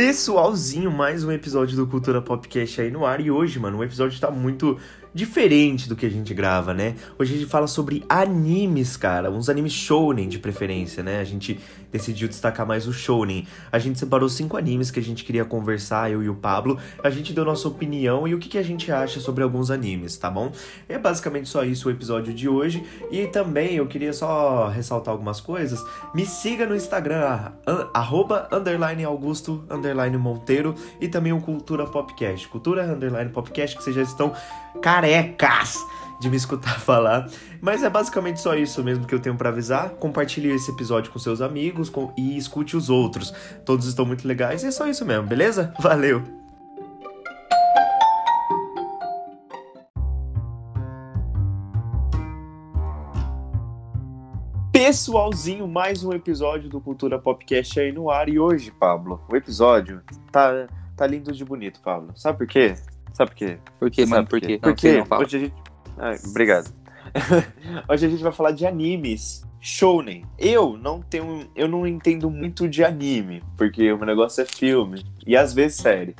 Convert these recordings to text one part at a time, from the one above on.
Pessoalzinho, mais um episódio do Cultura Popcast aí no ar. E hoje, mano, o episódio tá muito diferente do que a gente grava, né? Hoje a gente fala sobre animes, cara, uns animes shounen de preferência, né? A gente decidiu destacar mais o shounen. A gente separou cinco animes que a gente queria conversar, eu e o Pablo. A gente deu nossa opinião e o que, que a gente acha sobre alguns animes, tá bom? É basicamente só isso o episódio de hoje. E também eu queria só ressaltar algumas coisas. Me siga no Instagram, arroba, underline Augusto, underline Monteiro e também o Cultura Popcast. Cultura, underline Popcast, que vocês já estão carecas de me escutar falar. Mas é basicamente só isso mesmo que eu tenho para avisar. Compartilhe esse episódio com seus amigos com... e escute os outros. Todos estão muito legais e é só isso mesmo, beleza? Valeu! Pessoalzinho, mais um episódio do Cultura Popcast aí no ar. E hoje, Pablo, o episódio tá, tá lindo de bonito, Pablo. Sabe por quê? Sabe por quê? Por quê, mano? Por quê? Porque hoje a gente. Ah, obrigado. hoje a gente vai falar de animes shounen. Eu não tenho, eu não entendo muito de anime, porque o meu negócio é filme e às vezes série.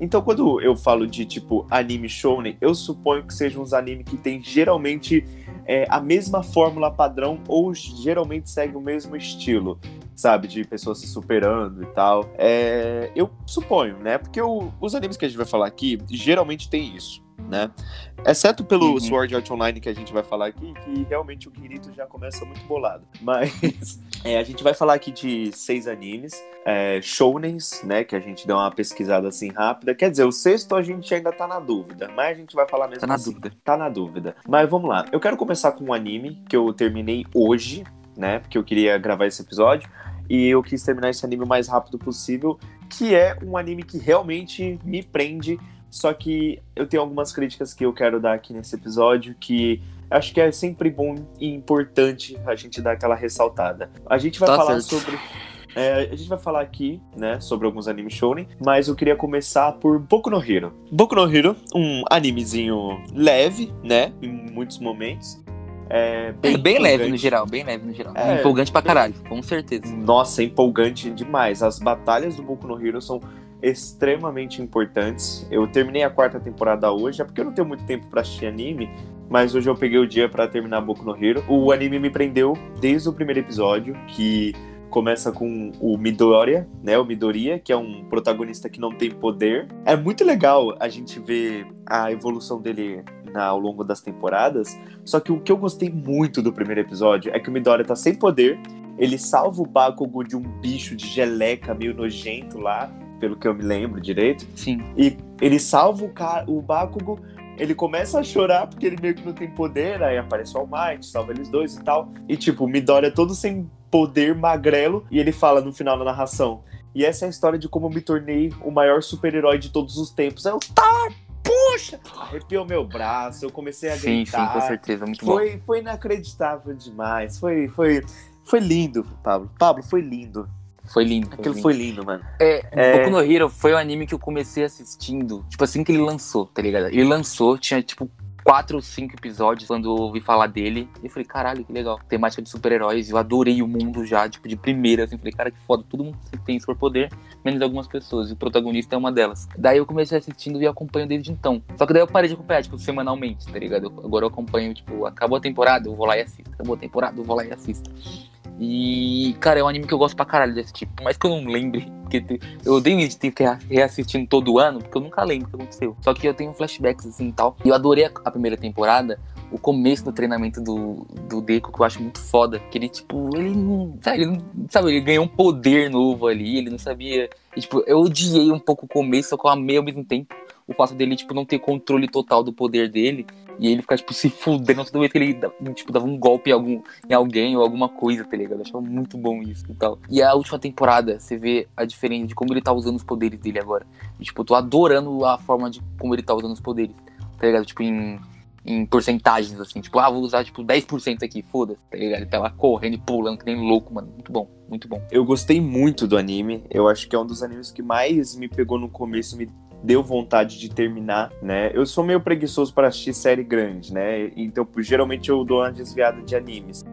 Então, quando eu falo de tipo anime shounen, eu suponho que sejam uns animes que tem geralmente é, a mesma fórmula padrão ou geralmente segue o mesmo estilo sabe? De pessoas se superando e tal. É, eu suponho, né? Porque o, os animes que a gente vai falar aqui geralmente tem isso. Né? Exceto pelo uhum. Sword Art Online que a gente vai falar aqui, que realmente o Kirito já começa muito bolado. Mas é, a gente vai falar aqui de seis animes, é, shounens, né? Que a gente deu uma pesquisada assim rápida. Quer dizer, o sexto a gente ainda tá na dúvida, mas a gente vai falar mesmo tá na assim. Dúvida. Tá na dúvida. Mas vamos lá. Eu quero começar com um anime que eu terminei hoje, né? Porque eu queria gravar esse episódio e eu quis terminar esse anime o mais rápido possível, que é um anime que realmente me prende, só que eu tenho algumas críticas que eu quero dar aqui nesse episódio, que acho que é sempre bom e importante a gente dar aquela ressaltada. A gente vai tá falar certo. sobre é, a gente vai falar aqui, né, sobre alguns animes shounen, mas eu queria começar por Boku no Hero. Boku no Hero, um animezinho leve, né, em muitos momentos, é bem, bem, bem leve no geral, bem leve no geral. É, empolgante pra caralho, com certeza. Nossa, é empolgante demais. As batalhas do Boku no Hero são extremamente importantes. Eu terminei a quarta temporada hoje, é porque eu não tenho muito tempo pra assistir anime, mas hoje eu peguei o dia pra terminar Boku no Hero. O anime me prendeu desde o primeiro episódio, que começa com o Midoriya, né, o Midoriya, que é um protagonista que não tem poder. É muito legal a gente ver a evolução dele na- ao longo das temporadas, só que o que eu gostei muito do primeiro episódio é que o Midoriya tá sem poder, ele salva o Bakugo de um bicho de geleca meio nojento lá, pelo que eu me lembro direito, Sim. e ele salva o, o Bakugo, ele começa a chorar porque ele meio que não tem poder, aí aparece o All Might, salva eles dois e tal. E tipo, o Midoriya todo sem poder, magrelo, e ele fala no final da narração. E essa é a história de como eu me tornei o maior super-herói de todos os tempos. Aí Eu, tá, puxa! Arrepiou meu braço, eu comecei a Sim, sim, gritar. com certeza. Muito bom. foi, foi inacreditável demais. Foi, foi, foi lindo, Pablo. Pablo, foi lindo. Foi lindo. Foi Aquilo lindo. foi lindo, mano. É, É. Boku no Hero foi o anime que eu comecei assistindo, tipo assim que ele lançou, tá ligado? Ele lançou, tinha tipo quatro ou cinco episódios quando ouvi falar dele. E eu falei, caralho, que legal. Temática de super-heróis. Eu adorei o mundo já, tipo, de primeira, assim. Falei, cara, que foda. Todo mundo tem superpoder, menos algumas pessoas. E o protagonista é uma delas. Daí eu comecei assistindo e acompanho desde então. Só que daí eu parei de acompanhar, tipo, semanalmente, tá ligado? Agora eu acompanho, tipo, acabou a temporada, eu vou lá e assisto. Acabou a temporada, eu vou lá e assisto. E, cara, é um anime que eu gosto pra caralho desse tipo. Mais que eu não lembre, porque eu odeio isso de ter que ficar reassistindo todo ano, porque eu nunca lembro o que aconteceu. Só que eu tenho flashbacks assim e tal. E eu adorei a, primeira temporada, o começo do treinamento do, do Deco, que eu acho muito foda. Que ele, tipo, ele não. Sabe, ele, sabe, ele ganhou um poder novo ali, ele não sabia. E, tipo, eu odiei um pouco o começo, só que eu amei ao mesmo tempo o fato dele, tipo, não ter controle total do poder dele. E ele ficar, tipo, se fudendo toda vez que ele, tipo, dava um golpe em, algum, em alguém ou alguma coisa, tá ligado? Eu achava muito bom isso e tal. E a última temporada, você vê a diferença de como ele tá usando os poderes dele agora. E, tipo, eu tô adorando a forma de como ele tá usando os poderes, tá ligado? Tipo, em, em porcentagens, assim. Tipo, ah, vou usar, tipo, 10% aqui, foda-se, tá ligado? Ele tá lá correndo e pulando que nem louco, mano. Muito bom, muito bom. Eu gostei muito do anime. Eu acho que é um dos animes que mais me pegou no começo, me deu vontade de terminar, né? Eu sou meio preguiçoso para assistir série grande, né? Então, geralmente eu dou uma desviada de animes.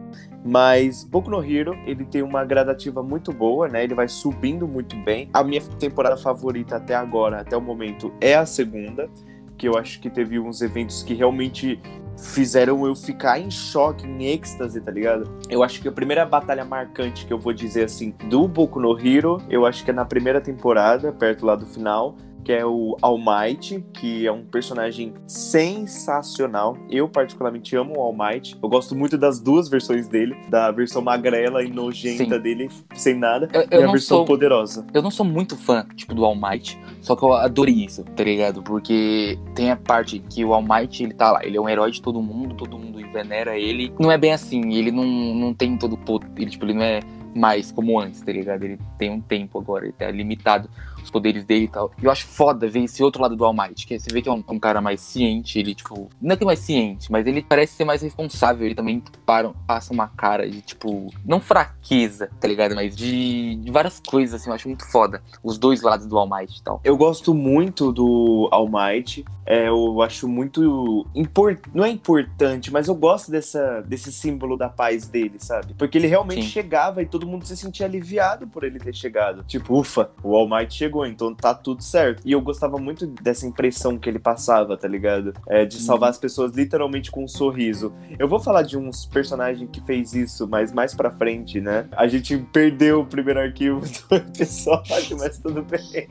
Mas Boku no Hero, ele tem uma gradativa muito boa, né? Ele vai subindo muito bem. A minha temporada favorita até agora, até o momento, é a segunda, que eu acho que teve uns eventos que realmente fizeram eu ficar em choque, em êxtase, tá ligado? Eu acho que a primeira batalha marcante que eu vou dizer assim do Boku no Hero, eu acho que é na primeira temporada, perto lá do final, que é o All Might, que é um personagem sensacional. Eu particularmente amo o All Might. Eu gosto muito das duas versões dele, da versão magrela e nojenta Sim. dele, sem nada, eu, eu e a versão sou, poderosa. Eu não sou muito fã, tipo, do All Might, só que eu adorei isso, tá ligado? Porque tem a parte que o All Might, ele tá lá, ele é um herói de todo mundo, todo mundo venera ele. Não é bem assim, ele não, não tem todo o poder, ele, tipo, ele não é mais como antes, tá ligado? Ele tem um tempo agora, ele tá limitado os poderes dele e tal. E eu acho foda ver esse outro lado do All Might, que você vê que é um, um, cara mais ciente, ele, tipo, não é que é mais ciente, mas ele parece ser mais responsável, ele também para, passa uma cara de, tipo, não fraqueza, tá ligado? Mas de, de várias coisas, assim, eu acho muito foda. Os dois lados do All Might e tal. Eu gosto muito do All Might, é, eu acho muito. Import... Não é importante, mas eu gosto dessa, desse símbolo da paz dele, sabe? Porque ele realmente Sim. chegava e todo mundo se sentia aliviado por ele ter chegado. Tipo, ufa, o All Might chegou, então tá tudo certo. E eu gostava muito dessa impressão que ele passava, tá ligado? É, de salvar uhum. as pessoas literalmente com um sorriso. Eu vou falar de uns personagens que fez isso, mas mais pra frente, né? A gente perdeu o primeiro arquivo do episódio, mas tudo bem.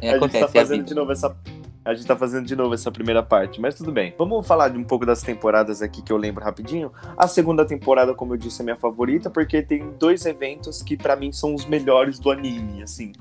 É, a gente tá fazendo de novo essa a gente tá fazendo de novo essa primeira parte, mas tudo bem. Vamos falar de um pouco das temporadas aqui que eu lembro rapidinho. A segunda temporada, como eu disse, é minha favorita, porque tem dois eventos que para mim são os melhores do anime, assim.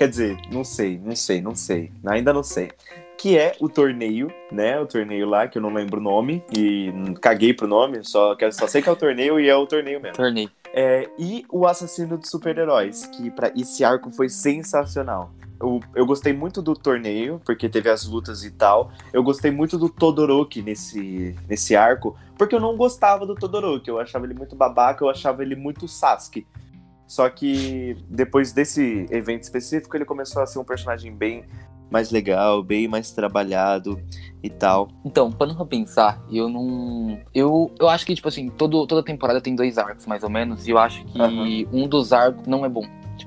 Quer dizer, não sei, não sei, não sei. Ainda não sei. Que é o torneio, né? O torneio lá, que eu não lembro o nome. E caguei pro nome, só, só sei que é o torneio e é o torneio mesmo. Torneio. É, e o assassino de super-heróis, que para esse arco foi sensacional. Eu, eu gostei muito do torneio, porque teve as lutas e tal. Eu gostei muito do Todoroki nesse, nesse arco, porque eu não gostava do Todoroki. Eu achava ele muito babaca, eu achava ele muito Sasuke. Só que depois desse evento específico, ele começou a ser um personagem bem mais legal, bem mais trabalhado e tal. Então, para não pensar, eu não. Eu, eu acho que, tipo assim, todo, toda temporada tem dois arcos, mais ou menos, e eu acho que uhum. um dos arcos não é bom.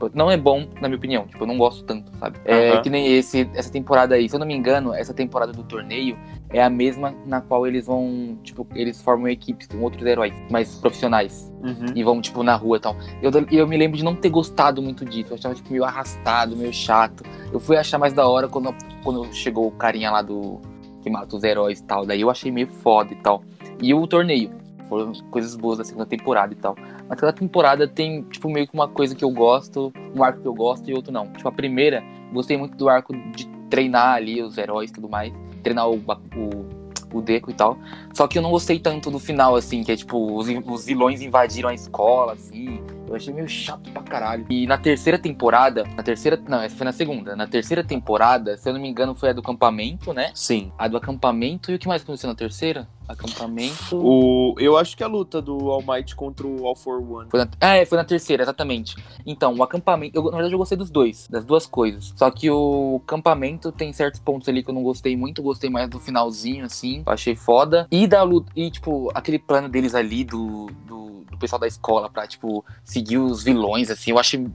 Tipo, não é bom, na minha opinião. Tipo, eu não gosto tanto, sabe? É que nem esse, essa temporada aí. Se eu não me engano, essa temporada do torneio é a mesma na qual eles vão, tipo, eles formam equipes com outros heróis mais profissionais. Uhum. E vão, tipo, na rua e tal. Eu, eu me lembro de não ter gostado muito disso. Eu achava, tipo, meio arrastado, meio chato. Eu fui achar mais da hora quando, quando chegou o carinha lá do. que mata os heróis e tal. Daí eu achei meio foda e tal. E o torneio foram coisas boas da segunda temporada e tal. Mas cada temporada tem, tipo, meio que uma coisa que eu gosto, um arco que eu gosto e outro não. Tipo, a primeira, gostei muito do arco de treinar ali os heróis e tudo mais. Treinar o, o, o Deco e tal. Só que eu não gostei tanto do final, assim, que é tipo, os, os vilões invadiram a escola, assim. Eu achei meio chato pra caralho. E na terceira temporada, na terceira. Não, essa foi na segunda. Na terceira temporada, se eu não me engano, foi a do acampamento, né? Sim. A do acampamento. E o que mais aconteceu na terceira? Acampamento. O, eu acho que a luta do All Might contra o All for One. Foi na, é, foi na terceira, exatamente. Então, o acampamento. Eu, na verdade, eu gostei dos dois, das duas coisas. Só que o acampamento tem certos pontos ali que eu não gostei muito. Gostei mais do finalzinho, assim. Achei foda. E da luta. E, tipo, aquele plano deles ali do, do pessoal da escola pra, tipo, seguir os vilões, assim. Eu achei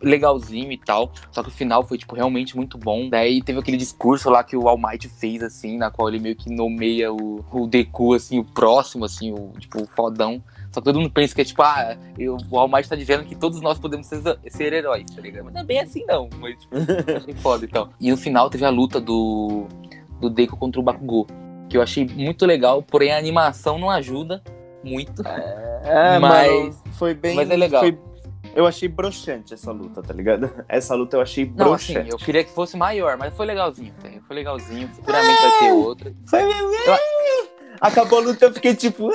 legalzinho e tal. Só que o final foi, tipo, realmente muito bom. Daí teve aquele discurso lá que o All Might fez, assim, na qual ele meio que nomeia o, o Deku, assim, o próximo, assim, o, tipo, o fodão. Só que todo mundo pensa que é tipo, ah, eu, o All Might tá dizendo que todos nós podemos ser, ser heróis, tá ligado? Mas não é bem assim, não. Mas, tipo, achei foda e então. tal. E no final teve a luta do, do Deku contra o Bakugou. Que eu achei muito legal, porém a animação não ajuda muito. É, é mas foi bem. Mas é legal. Foi eu achei broxante essa luta, tá ligado? Essa luta eu achei broxante. Não, assim, eu queria que fosse maior, mas foi legalzinho, velho. Foi legalzinho. Futuramente vai ter outra. Foi. Eu... Acabou a luta, eu fiquei tipo.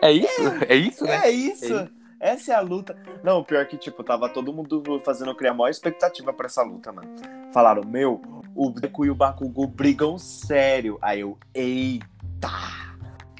É isso? É isso, né? É isso. É isso. Essa é a luta. Não, o pior é que, tipo, tava todo mundo fazendo criar maior expectativa pra essa luta, mano. Falaram, meu, o Deku e o Bakugou brigam sério. Aí eu, eita!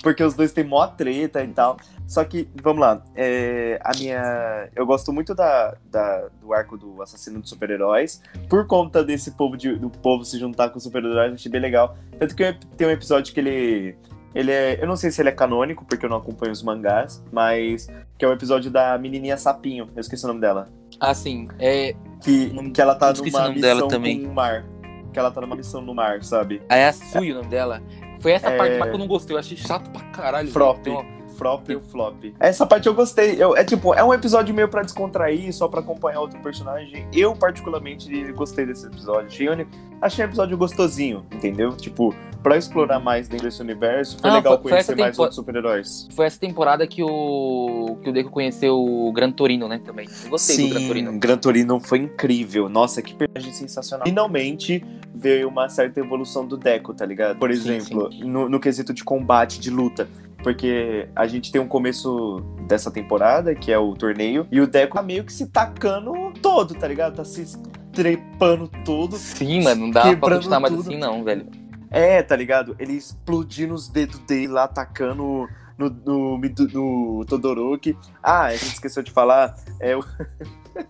Porque os dois têm mó treta e tal. Só que, vamos lá, é, a minha. Eu gosto muito da, da, do arco do assassino de super-heróis. Por conta desse povo de, do povo se juntar com super-heróis, achei bem legal. Tanto que tem um episódio que ele. Ele é. Eu não sei se ele é canônico, porque eu não acompanho os mangás, mas. Que é o episódio da menininha sapinho. Eu esqueci o nome dela. Ah, sim. É. Que, Não- que ela tá numa nome dela missão também. com o mar. Que ela tá numa missão no mar, sabe? É a Sui o nome dela. Foi essa É. parte que eu não gostei. Eu achei chato pra caralho. Frop. velho. Então, Frop e o Flop. Essa parte eu gostei. Eu, é tipo, é um episódio meio pra descontrair, só pra acompanhar outro personagem. Eu, particularmente, gostei desse episódio. Achei, achei um episódio gostosinho, entendeu? Tipo, pra explorar mais dentro desse universo, foi Ah, legal foi- foi conhecer mais tempo- outros super-heróis. foi essa temporada que o. que o Deco conheceu o Gran Torino, né? Também. Eu gostei do Gran Torino. Gran Torino foi incrível. Nossa, que personagem sensacional. Finalmente veio uma certa evolução do Deco, tá ligado? Por Sim, exemplo, No, no quesito de combate, de luta. Porque a gente tem um começo dessa temporada, que é o torneio, e o Deco tá meio que se tacando todo, tá ligado? Tá se trepando todo. Sim, mano, não dá pra continuar mais assim, não, velho. É, tá ligado? Ele explodindo os dedos dele lá, atacando no, no, Midu- no Todoroki. Ah, a gente esqueceu de falar, é o...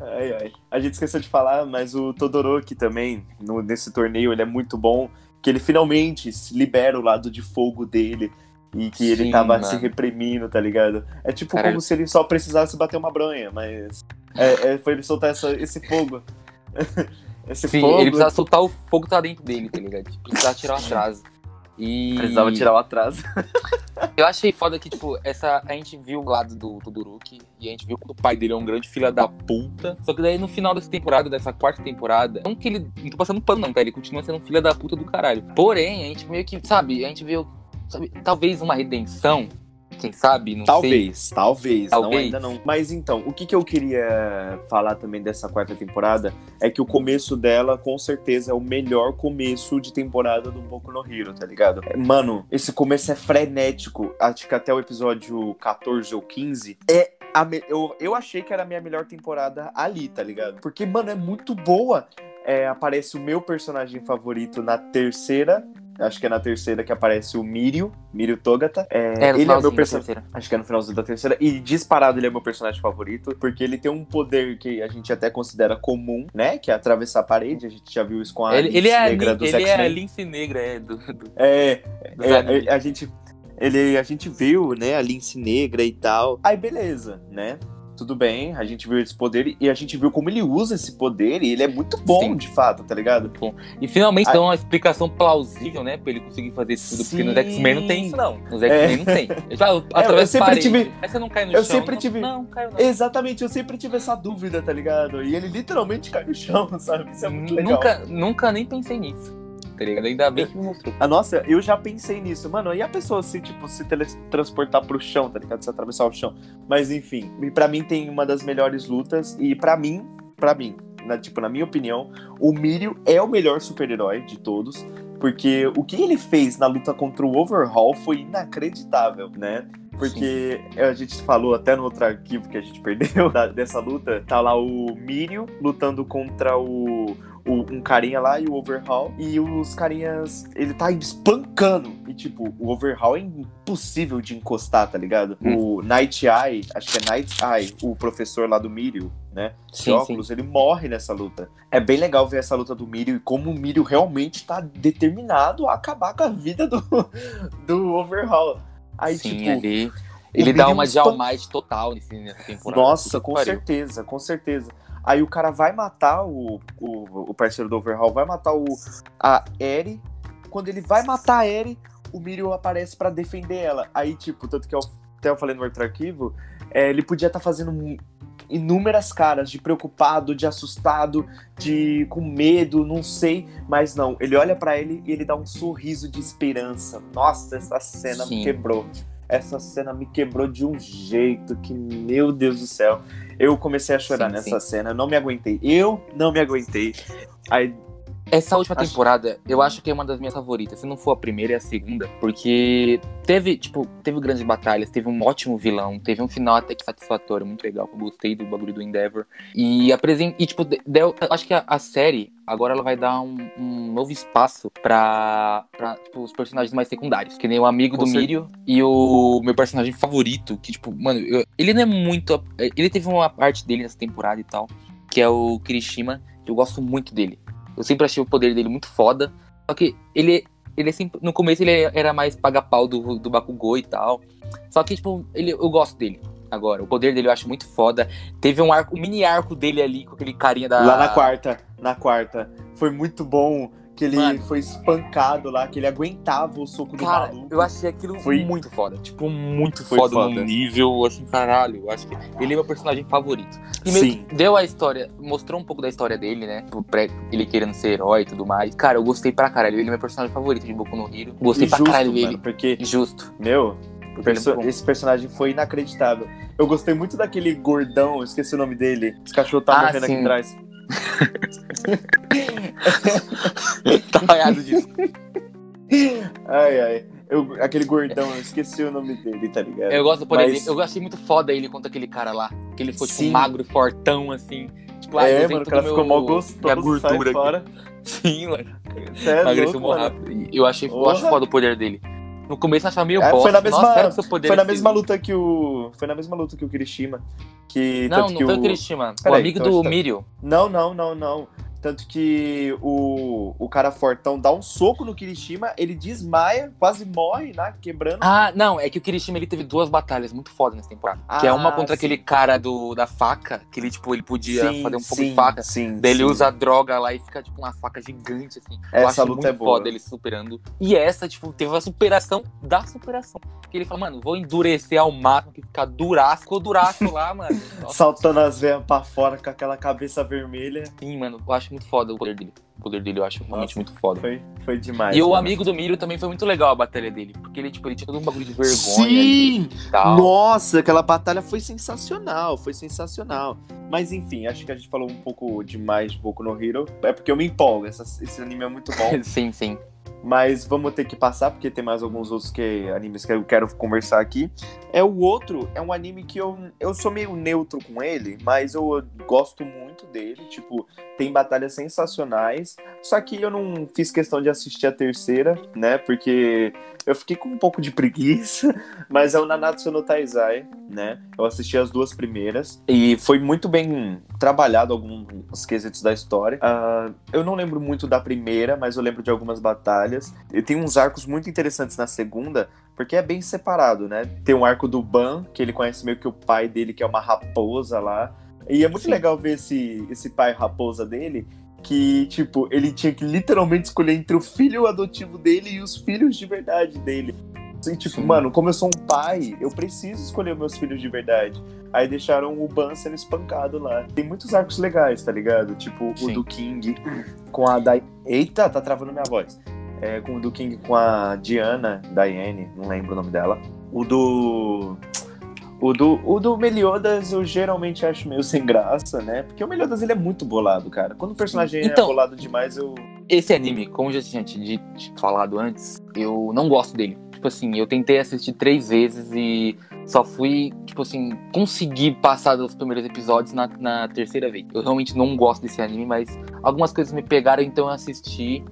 ai, ai. A gente esqueceu de falar, mas o Todoroki também, no, nesse torneio, ele é muito bom, que ele finalmente se libera o lado de fogo dele. E que ele Sim, tava mano. se reprimindo, tá ligado? É tipo Caralho. como se ele só precisasse bater uma bronha, mas. É, é, foi ele soltar essa- esse fogo. esse Sim, fogo. ele precisava soltar o fogo que tá dentro dele, tá ligado? Tipo, Precisava tirar o atraso. E. Precisava tirar o atraso. Eu achei foda que, tipo, essa. A gente viu o lado do Todoroki e a gente viu que o pai dele é um grande filho da puta. Só que daí no final dessa temporada, dessa quarta temporada, não que ele. Não tô passando pano, não, tá? Ele continua sendo um filho da puta do caralho. Porém, a gente meio que, sabe, a gente viu. Sabe, talvez uma redenção. Quem sabe? Não sei. Talvez, talvez, não Talvez. ainda não. Mas então, o que, que eu queria falar também dessa quarta temporada é que o começo dela, com certeza, é o melhor começo de temporada do Boku no Hero, tá ligado? É, Mano, esse começo é frenético. Acho que até o episódio 14 ou 15 é. a me- eu, eu achei que era a minha melhor temporada ali, tá ligado? Porque, mano, é muito boa. É, aparece o meu personagem favorito na terceira. Acho que é na terceira que aparece o Mirio, Mirio Togata. É, É, no ele é meu da personagem. terceira. Acho que é no finalzinho da terceira. E disparado ele é meu personagem favorito, porque ele tem um poder que a gente até considera comum, né? Que é atravessar a parede. A gente já viu isso com a Ele, Alice ele é, a, negra Lin- dos ele é a lince negra, é, do, do, É, é, é, a gente. Ele, a gente viu, né, a lince negra e tal. Aí beleza, né? Tudo bem, a gente viu esse poder e a gente viu como ele usa esse poder e ele é muito bom, Sim. de fato, tá ligado? E finalmente Ai. dão uma explicação plausível, né? Pra ele conseguir fazer isso tudo. Porque nos Sim. X-Men não tem isso, não. Nos X-Men não tem. Eu através sempre parede. tive- você não cai no eu chão. sempre não, tive- Não, caiu não. Exatamente, eu sempre tive essa dúvida, tá ligado? E ele literalmente cai no chão, sabe? Isso é muito legal. nunca, nunca nem pensei nisso. Tá ligado? Ainda bem que me mostrou. Ah, nossa, eu já pensei nisso. Mano, e a pessoa se, tipo, se teletransportar pro chão, tá ligado? Se atravessar o chão. Mas enfim, e pra mim tem uma das melhores lutas. E pra mim, pra mim, na, tipo, na minha opinião, o Mirio é o melhor super-herói de todos. Porque o que ele fez na luta contra o Overhaul foi inacreditável, né? Porque a gente falou até no outro arquivo que a gente perdeu da- dessa luta, tá lá o Mirio lutando contra o, o- um carinha lá e o Overhaul. E os carinhas. Ele tá espancando. E tipo, o Overhaul é impossível de encostar, tá ligado? O Night Eye, acho que é Night Eye, o professor lá do Mirio, né? Sim, sim. óculos, ele morre nessa luta. É bem legal ver essa luta do Mirio e como o Mirio realmente tá determinado a acabar com a vida do, do Overhaul. Aí, Sim, tipo, ali. Ele dá uma de total nesse, nessa temporada. Nossa, com pariu. certeza, com certeza. Aí o cara vai matar o, o, o parceiro do Overhaul, vai matar o, a Eri. Quando ele vai matar a Eri, o Mirio aparece pra defender ela. Aí, tipo, tanto que eu, até eu falei no outro arquivo, é, ele podia estar fazendo mu- inúmeras caras de preocupado, de assustado, de com medo, não sei, mas não. Ele olha pra ele e ele dá um sorriso de esperança. Nossa, essa cena Sim. me quebrou. Essa cena me quebrou de um jeito que, meu Deus do céu. Eu comecei a chorar Sim, nessa cena, eu não me aguentei. Eu não me aguentei. Aí, Essa última Acho- temporada, eu acho que é uma das minhas favoritas. Se não for a primeira, é a segunda. Porque teve, tipo, teve grandes batalhas, teve um ótimo vilão, teve um final até que satisfatório, muito legal. Eu gostei do bagulho do Endeavor. E apresenta. E, tipo, de- deu, acho que a, a série agora ela vai dar um, um novo espaço pra, pra tipo, os personagens mais secundários. Que nem o amigo Com do Mirio e o meu personagem favorito. Que, tipo, mano, eu- ele não é muito. Ele teve uma parte dele nessa temporada e tal. Que é o Kirishima, que eu gosto muito dele. Eu sempre achei o poder dele muito foda. Só que ele ele sempre, no começo ele era mais paga-pau do, do Bakugou e tal. Só que, tipo, ele, eu gosto dele agora. O poder dele eu acho muito foda. Teve um arco, um mini arco dele ali com aquele carinha da. Lá na quarta, na quarta. Foi muito bom que ele Mano. foi espancado lá, que ele aguentava o soco Cara, do maluco. eu achei aquilo foi muito foda. Tipo, muito foi foda, foda num nível, assim, caralho. Eu acho que ele é meu personagem favorito. E meio Sim. que deu a história, mostrou um pouco da história dele, né? Ele querendo ser herói e tudo mais. Cara, eu gostei pra caralho. Ele é meu personagem favorito de Boku no Hero. Gostei pra caralho dele. Porque, Justo. Meu, Perso é esse personagem foi inacreditável. Eu gostei muito daquele gordão, eu esqueci o nome dele. Esse cachorro tá ah, morrendo sim. aqui atrás. tá raiado disso. Ai, ai. Eu, aquele gordão, eu esqueci o nome dele, tá ligado? Eu gosto do poder Mas... dele. Eu achei muito foda ele contra aquele cara lá. Que ele ficou, tipo, Sim. magro e fortão, assim. Tipo, ah, é, mano, o cara ficou meu... mal gostoso, minha gordura fora. Sim, mano. Sério, Emagreceu louco, rápido. Eu achei, eu acho foda o poder dele. No começo eu achava meio é, bosta. Foi na mesma, Nossa, foi na mesma luta que o. Foi na mesma luta que o Kirishima. Que, não, não que foi o, Kirishima. o amigo então, do tá... Mirio. Não, não, não, não. Tanto que o, o cara fortão dá um soco no Kirishima, ele desmaia, quase morre, né? Quebrando. Ah, não, é que o Kirishima ele teve duas batalhas muito fodas nessa temporada. Ah, que é uma contra sim. aquele cara do, da faca, que ele, tipo, ele podia sim, fazer um pouco sim, de faca. Sim, daí ele usa a droga lá e fica, tipo, uma faca gigante, assim. Essa luta é boa. foda ele superando. E essa, tipo, teve a superação da superação. Que ele fala, mano, vou endurecer ao máximo, que ficar duraço. Ficou duraço lá, mano. Nossa, Saltando as veias pra fora com aquela cabeça vermelha. Sim, mano, eu acho muito foda o poder dele. O poder dele eu acho realmente muito foda. Foi, foi demais. E o amigo do Miro também foi muito legal a batalha dele. Porque ele, tipo, ele tinha todo um bagulho de vergonha. Sim! Nossa, aquela batalha foi sensacional. Foi sensacional. Mas enfim, acho que a gente falou um pouco demais de Boku no Hero. É porque eu me empolgo. Essa, esse anime é muito bom. sim, sim. Mas vamos ter que passar, porque tem mais alguns outros que, animes que eu quero conversar aqui. É o outro, é um anime que eu, eu sou meio neutro com ele, mas eu gosto muito dele. Tipo, tem batalhas sensacionais. Só que eu não fiz questão de assistir a terceira, né? Porque eu fiquei com um pouco de preguiça, mas é o Nanatsu no Taizai, né? Eu assisti as duas primeiras e foi muito bem trabalhado alguns quesitos da história. Uh, eu não lembro muito da primeira, mas eu lembro de algumas batalhas. E tem uns arcos muito interessantes na segunda, porque é bem separado, né? Tem um arco do Ban, que ele conhece meio que o pai dele, que é uma raposa lá. E é muito Sim. legal ver esse, esse pai raposa dele, que, tipo, ele tinha que literalmente escolher entre o filho adotivo dele e os filhos de verdade dele. Assim, tipo, Sim. mano, como eu sou um pai, eu preciso escolher meus filhos de verdade. Aí deixaram o Ban sendo espancado lá. Tem muitos arcos legais, tá ligado? Tipo, Sim. o do King com a Dai... Eita, tá travando minha voz. É, com o do King com a Diana, Diane, não lembro o nome dela. O do o do, o do Meliodas eu geralmente acho meio sem graça, né? Porque o Meliodas ele é muito bolado, cara. Quando o personagem é então, é bolado demais, eu. Esse anime, como eu já tinha te falado antes, eu não gosto dele. Tipo assim, eu tentei assistir três vezes e só fui, tipo assim, conseguir passar dos primeiros episódios na, na terceira vez. Eu realmente não gosto desse anime, mas algumas coisas me pegaram, então eu assisti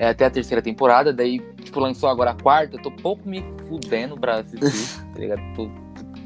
é, até a terceira temporada. Daí, tipo, lançou agora a quarta. Eu tô pouco me fudendo pra assistir, tá ligado? Tô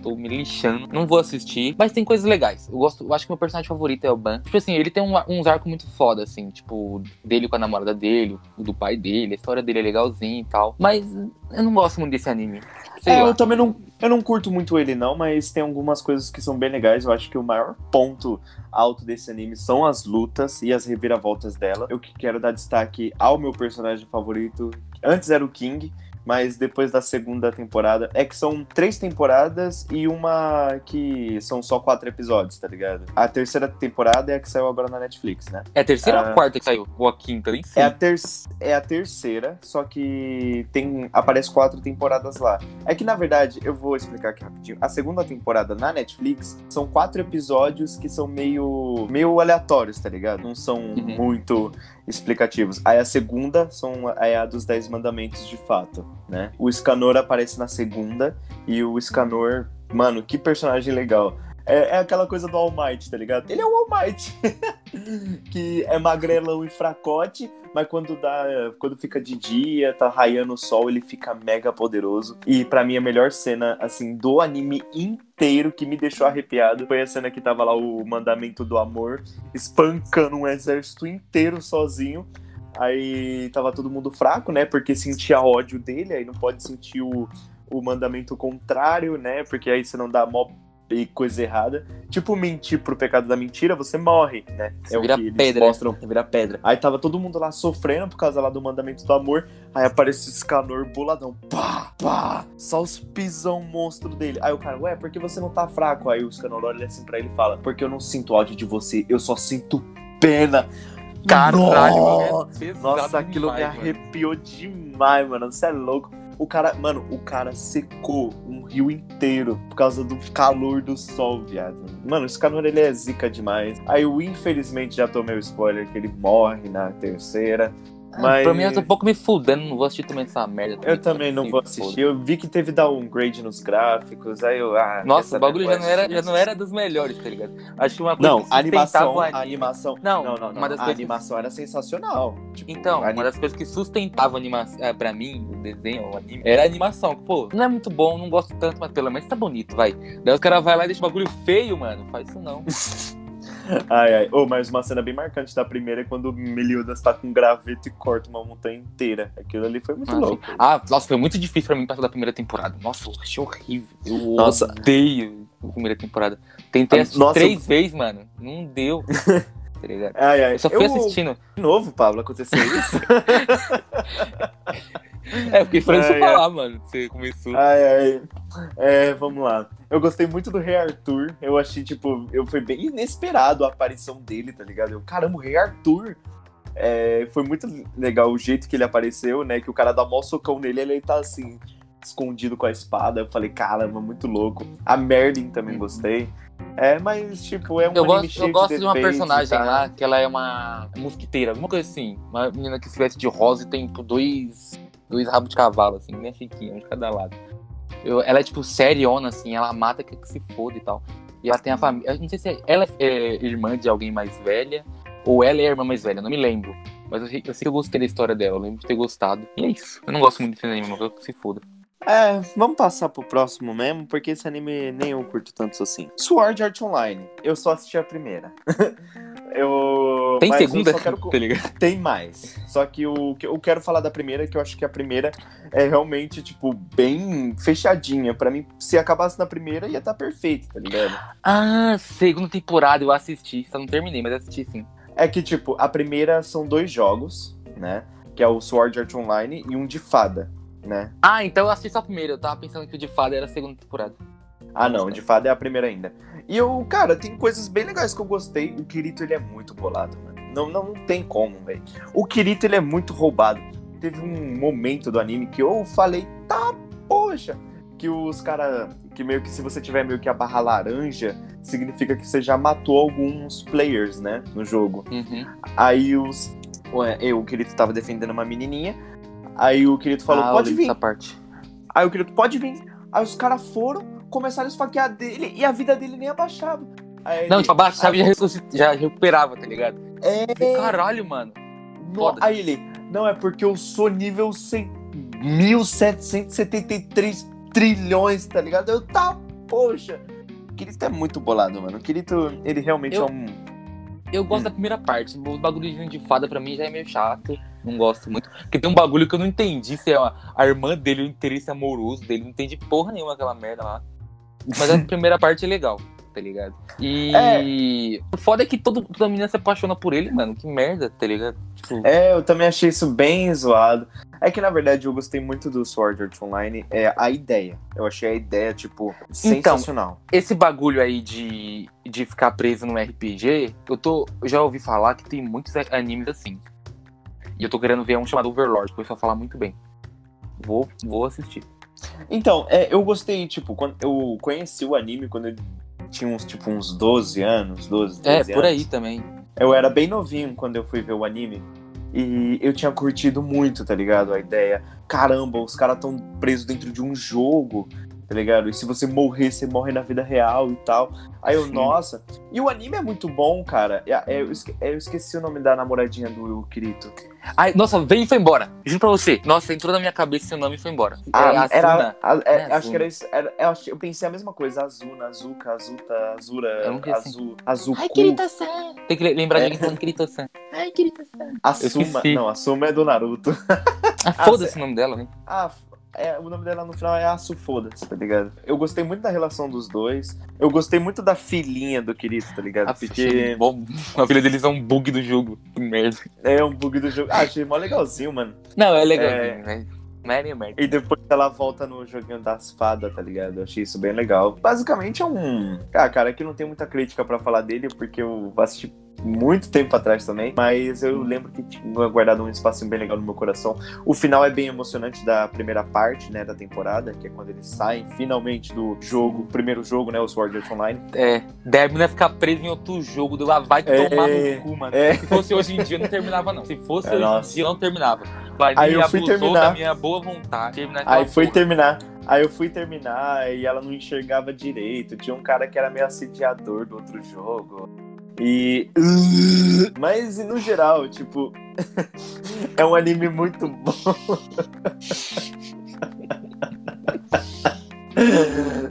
tô me lixando. Não vou assistir, mas tem coisas legais. Eu gosto, eu acho que meu personagem favorito é o Ban. Tipo assim, ele tem um, uns arcos muito foda, assim, tipo, dele com a namorada dele, o do pai dele, a história dele é legalzinha e tal. Mas eu não gosto muito desse anime. Sei é, lá. eu também não, eu não curto muito ele, não, mas tem algumas coisas que são bem legais. Eu acho que o maior ponto alto desse anime são as lutas e as reviravoltas dela. Eu quero dar destaque ao meu personagem favorito. Antes era o King, mas depois da segunda temporada. É que são três temporadas e uma que são só quatro episódios, tá ligado? A terceira temporada é a que saiu agora na Netflix, né? É a terceira ou a ah, quarta que saiu? Ou a quinta, nem sei. É a, ter é a terceira, só que tem aparece quatro temporadas lá. É que, na verdade, eu vou explicar aqui rapidinho. A segunda temporada na Netflix são quatro episódios que são meio, meio aleatórios, tá ligado? Não são uhum. muito explicativos. Aí a segunda são é a dos Dez Mandamentos de fato, né? O Scanor aparece na segunda e o Scanor, mano, que personagem legal. É, é, aquela coisa do All Might, tá ligado? Ele é o All Might. que é magrelão e fracote, mas quando dá, quando fica de dia, tá raiando o sol, ele fica mega poderoso. E para mim a melhor cena assim do anime inteiro que me deixou arrepiado foi a cena que tava lá o mandamento do amor espancando um exército inteiro sozinho. Aí tava todo mundo fraco, né? Porque sentia ódio dele, aí não pode sentir o, o mandamento contrário, né? Porque aí você não dá mó e coisa errada. Tipo, mentir pro pecado da mentira, você morre, né? Você é vira o que pedra. eles mostram, vira pedra. Aí tava todo mundo lá sofrendo por causa lá do mandamento do amor. Aí aparece o Scanor boladão. Pá, pá. Só os pisão monstro dele. Aí o cara, ué, por que você não tá fraco? Aí o Scanor olha assim pra ele e fala, porque eu não sinto ódio de você, eu só sinto pena. Caralho, Nossa, é Nossa aquilo demais, me arrepiou mano. demais, mano. Você é louco. O cara, mano, o cara secou um rio inteiro por causa do calor do sol, viado. Mano, esse calor ele é zica demais. Aí eu infelizmente já tomei o spoiler que ele morre na terceira. Mas... Pra mim, eu tô um pouco me fudendo, não vou assistir também essa merda. Eu também não vou assistir. Eu vi que teve downgrade nos gráficos, aí eu. Ah, Nossa, o bagulho já não, era, já não era dos melhores, tá ligado? Acho que uma coisa Não, a animação, a animação. Não, não, não. não. A animação que... era sensacional. Tipo, então, anim... uma das coisas que sustentava a animação, é, pra mim, o desenho, o anime, era a animação. Pô, não é muito bom, não gosto tanto, mas pelo menos tá bonito, vai. Daí os caras vai lá e deixa o bagulho feio, mano. Faz isso não. Ai, ai. Oh, mas uma cena bem marcante da primeira é quando o Meliodas tá com um graveto e corta uma montanha inteira. Aquilo ali foi muito ah, louco. Ah, nossa, foi muito difícil pra mim passar da primeira temporada. Nossa, eu achei horrível. Eu nossa. odeio a primeira temporada. Tentei assistir nossa, três eu... vezes, mano. Não deu. tá? Ai, ai. Eu só fui eu... assistindo. De novo, Pablo, aconteceu isso? É, porque foi isso falar, mano. Você começou. Ai, ai. É, vamos lá. Eu gostei muito do Rei Arthur. Eu achei, tipo, eu foi bem inesperado a aparição dele, tá ligado? Eu, caramba, o Rei Arthur. É, foi muito legal o jeito que ele apareceu, né? Que o cara dá mó socão nele ele tá assim, escondido com a espada. Eu falei, caramba, muito louco. A Merlin também gostei. É, mas, tipo, é um Eu gosto, eu gosto de, de uma personagem tá? lá, que ela é uma mosquiteira, alguma coisa assim. Uma menina que se veste de rosa e tem tipo, dois dois rabos de cavalo, assim, bem chiquinho, um de cada lado. Eu, ela é, tipo, seriona, assim, ela mata que, que se foda e tal. E ela tem a família. Eu não sei se ela é irmã de alguém mais velha, ou ela é a irmã mais velha, não me lembro. Mas eu, eu sei que eu gostei da história dela, eu lembro de ter gostado. E é isso. Eu não gosto muito desse anime, mas que se foda. É, vamos passar pro próximo mesmo, porque esse anime nem eu curto tanto assim. Sword Art Online. Eu só assisti a primeira. eu. Tem segunda? Eu quero... tá Tem mais. Só que o que eu quero falar da primeira, que eu acho que a primeira é realmente, tipo, bem fechadinha. Pra mim, se acabasse na primeira, ia estar tá perfeito, tá ligado? Ah, segunda temporada eu assisti. Só não terminei, mas assisti sim. É que, tipo, a primeira são dois jogos, né? Que é o Sword Art Online e um de fada né? Ah, então eu assisti só a primeira. Eu tava pensando que o de fada era a segunda temporada. Ah, não, o de fada é a primeira ainda. E eu, cara, tem coisas bem legais que eu gostei. O Kirito, ele é muito bolado, mano. Não, não, não tem como, velho. O Kirito, ele é muito roubado. Teve um momento do anime que eu falei, tá, poxa. Que os caras, que meio que se você tiver meio que a barra laranja, significa que você já matou alguns players, né, no jogo. Uhum. Aí os. Eu, o Kirito tava defendendo uma menininha. Aí o querido falou, ah, pode vir. Parte. Aí o querido, pode vir. Aí os caras foram, começaram a esfaquear dele e a vida dele nem abaixava. Aí não, ele, tipo, abaixava e já, já recuperava, tá ligado? É. Caralho, mano. No, aí ele, não, é porque eu sou nível 100, 1773 trilhões, tá ligado? Eu, tá, poxa. O Kirito é muito bolado, mano. O Kirito, ele realmente eu, é um. Eu gosto hum. da primeira parte. O bagulho de fada pra mim já é meio chato. Não gosto muito. Porque tem um bagulho que eu não entendi se é a, a irmã dele, o interesse amoroso dele. Não entendi porra nenhuma aquela merda lá. Mas a primeira parte é legal, tá ligado? E é. o foda é que todo, toda menina se apaixona por ele, mano. Que merda, tá ligado? Tipo... É, eu também achei isso bem zoado. É que na verdade eu gostei muito do Sword Art Online, é a ideia. Eu achei a ideia, tipo, então, sensacional. Então, esse bagulho aí de, de ficar preso no RPG, eu tô. Eu já ouvi falar que tem muitos animes assim. E eu tô querendo ver um chamado Overlord, que o pessoal fala muito bem. Vou, vou assistir. Então, é, eu gostei, tipo, quando eu conheci o anime quando eu tinha uns, tipo, uns 12 anos, 12, 13 É, anos. por aí também. Eu era bem novinho quando eu fui ver o anime. E eu tinha curtido muito, tá ligado? A ideia. Caramba, os caras tão presos dentro de um jogo. Tá ligado? E se você morrer, você morre na vida real e tal. Aí eu, Sim. nossa. E o anime é muito bom, cara. É- é- eu, esque- eu esqueci o nome da namoradinha do Kirito. Ai, nossa, veio e foi embora. Juro pra você. Nossa, entrou na minha cabeça seu nome e foi embora. é Ah, era. Asuna. a- é, É acho que era isso. Era, eu, eu pensei a mesma coisa. Azuna, Azuka, Azuta, Azura, É um que assim. Azul. Ai, Kirito-san. Tem que lembrar de É. alguém falando Kirito-san. Ai, Kirito-san. Asuma. esqueci. Não, Asuma é do Naruto. Ah, foda-se o nome dela, né? Ah, é, o nome dela no final é Asu Foda-se, tá ligado? Eu gostei muito da relação dos dois. Eu gostei muito da filhinha do Kirito, tá ligado? A Porque filha, bom, a filha deles é um bug do jogo. Que merda. é um bug do jogo. Ah, achei mó legalzinho, mano. Não, é legalzinho, né? É meio merda. E depois ela volta no joguinho das fadas, tá ligado? Eu achei isso bem legal. Basicamente é um. Ah, cara, aqui não tem muita crítica pra falar dele, porque eu assisti muito tempo atrás também. Mas eu lembro que tinha guardado um espacinho bem legal no meu coração. O final é bem emocionante da primeira parte, né, da temporada, que é quando eles saem finalmente do jogo, primeiro jogo, né, o Sword Art Online. É, deve né, ficar preso em outro jogo. do- ah, Vai É, tomar no cu, mano. é. Se fosse hoje em dia, não terminava, não. Se fosse É, hoje nossa. em dia, não terminava. Aí eu fui terminar. da minha boa vontade. Terminar Aí porra. terminar. Aí eu fui terminar e ela não enxergava direito. Tinha um cara que era meio assediador do outro jogo. E. Mas no geral, tipo. é um anime muito bom.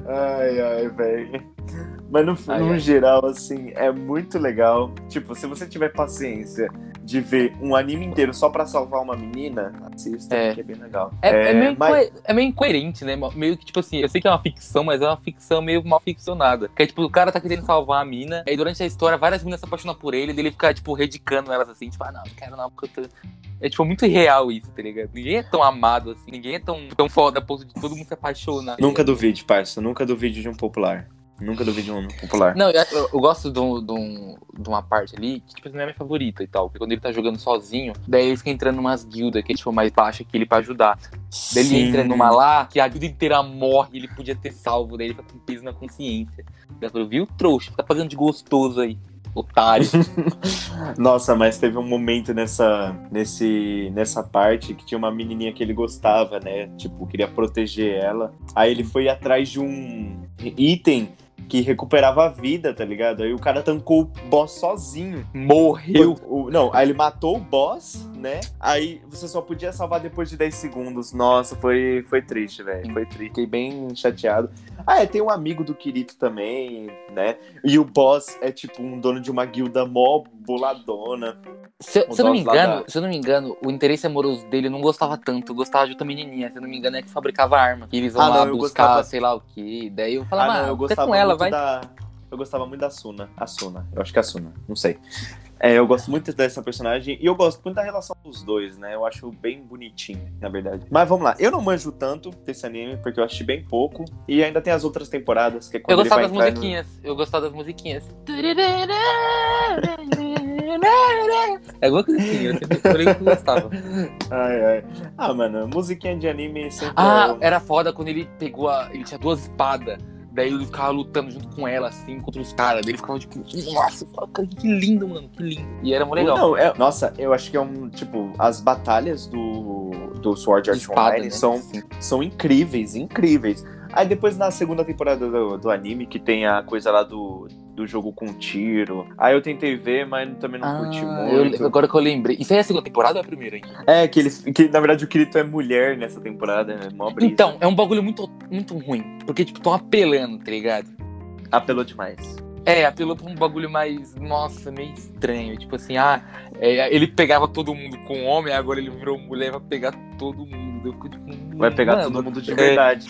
ai, ai, velho. Mas no, Ai, no ai. geral, assim, é muito legal. Tipo, se você tiver paciência de ver um anime inteiro só pra salvar uma menina, assista, É. que é bem legal. É, é meio mas- é meio incoerente, né? Meio que, tipo assim, eu sei que é uma ficção, mas é uma ficção meio mal ficcionada. Que é tipo, o cara tá querendo salvar a mina, aí durante a história várias meninas se apaixonam por ele, e ele fica, tipo, redicando elas assim, tipo, ah, não, não quero não, porque eu tô. É tipo muito irreal isso, tá ligado? Ninguém é tão amado assim, ninguém é tão, tão foda a ponto de todo mundo se apaixonar. Nunca duvide, parça. Nunca duvide de um popular. Nunca duvide de um popular. Não, eu, eu- eu gosto de, um- de um- de uma parte ali que, tipo, não é minha favorita e tal. Porque quando ele tá jogando sozinho, daí ele fica entrando numas guildas que é, tipo, mais baixa que ele pra ajudar. Daí ele Sim. entra numa lá que a guilda inteira morre ele podia ter salvo. Daí ele fica com peso na consciência. Daí eu falei, viu, trouxa? Tá fazendo de gostoso aí, otário. Nossa, mas teve um momento nessa, nesse, nessa parte que tinha uma menininha que ele gostava, né? Tipo, queria proteger ela. Aí ele foi atrás de um item que recuperava a vida, tá ligado? Aí o cara tancou o boss sozinho. Morreu. O- o- não, aí ele matou o boss, né? Aí você só podia salvar depois de 10 segundos. Nossa, foi, foi triste, velho. Foi triste. Fiquei bem chateado. Ah, é, tem um amigo do Kirito também, né? E o boss é tipo um dono de uma guilda mó boladona. Se, eu- se eu não me engano, da- se eu não me engano, o interesse amoroso dele não gostava tanto. Gostava de outra menininha. Se eu não me engano, é que fabricava arma. E eles vão Ah, lá não, buscar, gostava- sei lá o quê. Daí eu falava, ah, não, ah, eu gostava com ela, muito vai. da. Eu gostava muito da Suna. A Suna. Eu acho que é a Suna. Não sei. É, eu gosto muito dessa personagem e eu gosto muito da relação dos dois, né? Eu acho bem bonitinho, na verdade. Mas vamos lá. Eu não manjo tanto desse anime, porque eu assisti bem pouco. E ainda tem as outras temporadas, que é Eu quando ele gostava vai das entrar no- musiquinhas. Eu gostava das musiquinhas. É alguma coisa assim, eu sempre falei que eu gostava. Ai, ai. Ah, mano, musiquinha de anime sempre Ah, é... era foda quando ele pegou a. Ele tinha duas espadas. Daí ele ficava lutando junto com ela, assim, contra os caras. Daí ele ficava tipo, nossa, que lindo, mano, que lindo. E era mó legal. Não, é- Nossa, eu acho que é um, tipo, as batalhas do, do Sword Art Espada, Online né? são, Sim. são incríveis, incríveis. Aí depois na segunda temporada do, do anime, que tem a coisa lá do, do jogo com tiro. Aí eu tentei ver, mas também não curti Ah, muito. eu- agora que eu lembrei. Isso aí é a segunda temporada ou é a primeira ainda? É, que, eles, que na verdade o Kirito é mulher nessa temporada, é mó brisa. Então, é um bagulho muito, muito ruim. Porque, tipo, tão apelando, tá ligado? Apelou demais. É, apelou pra um bagulho mais, nossa, meio estranho. Tipo assim, ah, é, ele pegava todo mundo com homem, agora ele virou mulher vai pegar todo mundo. Eu fico tipo, Vai pegar mano, todo mundo de é, verdade.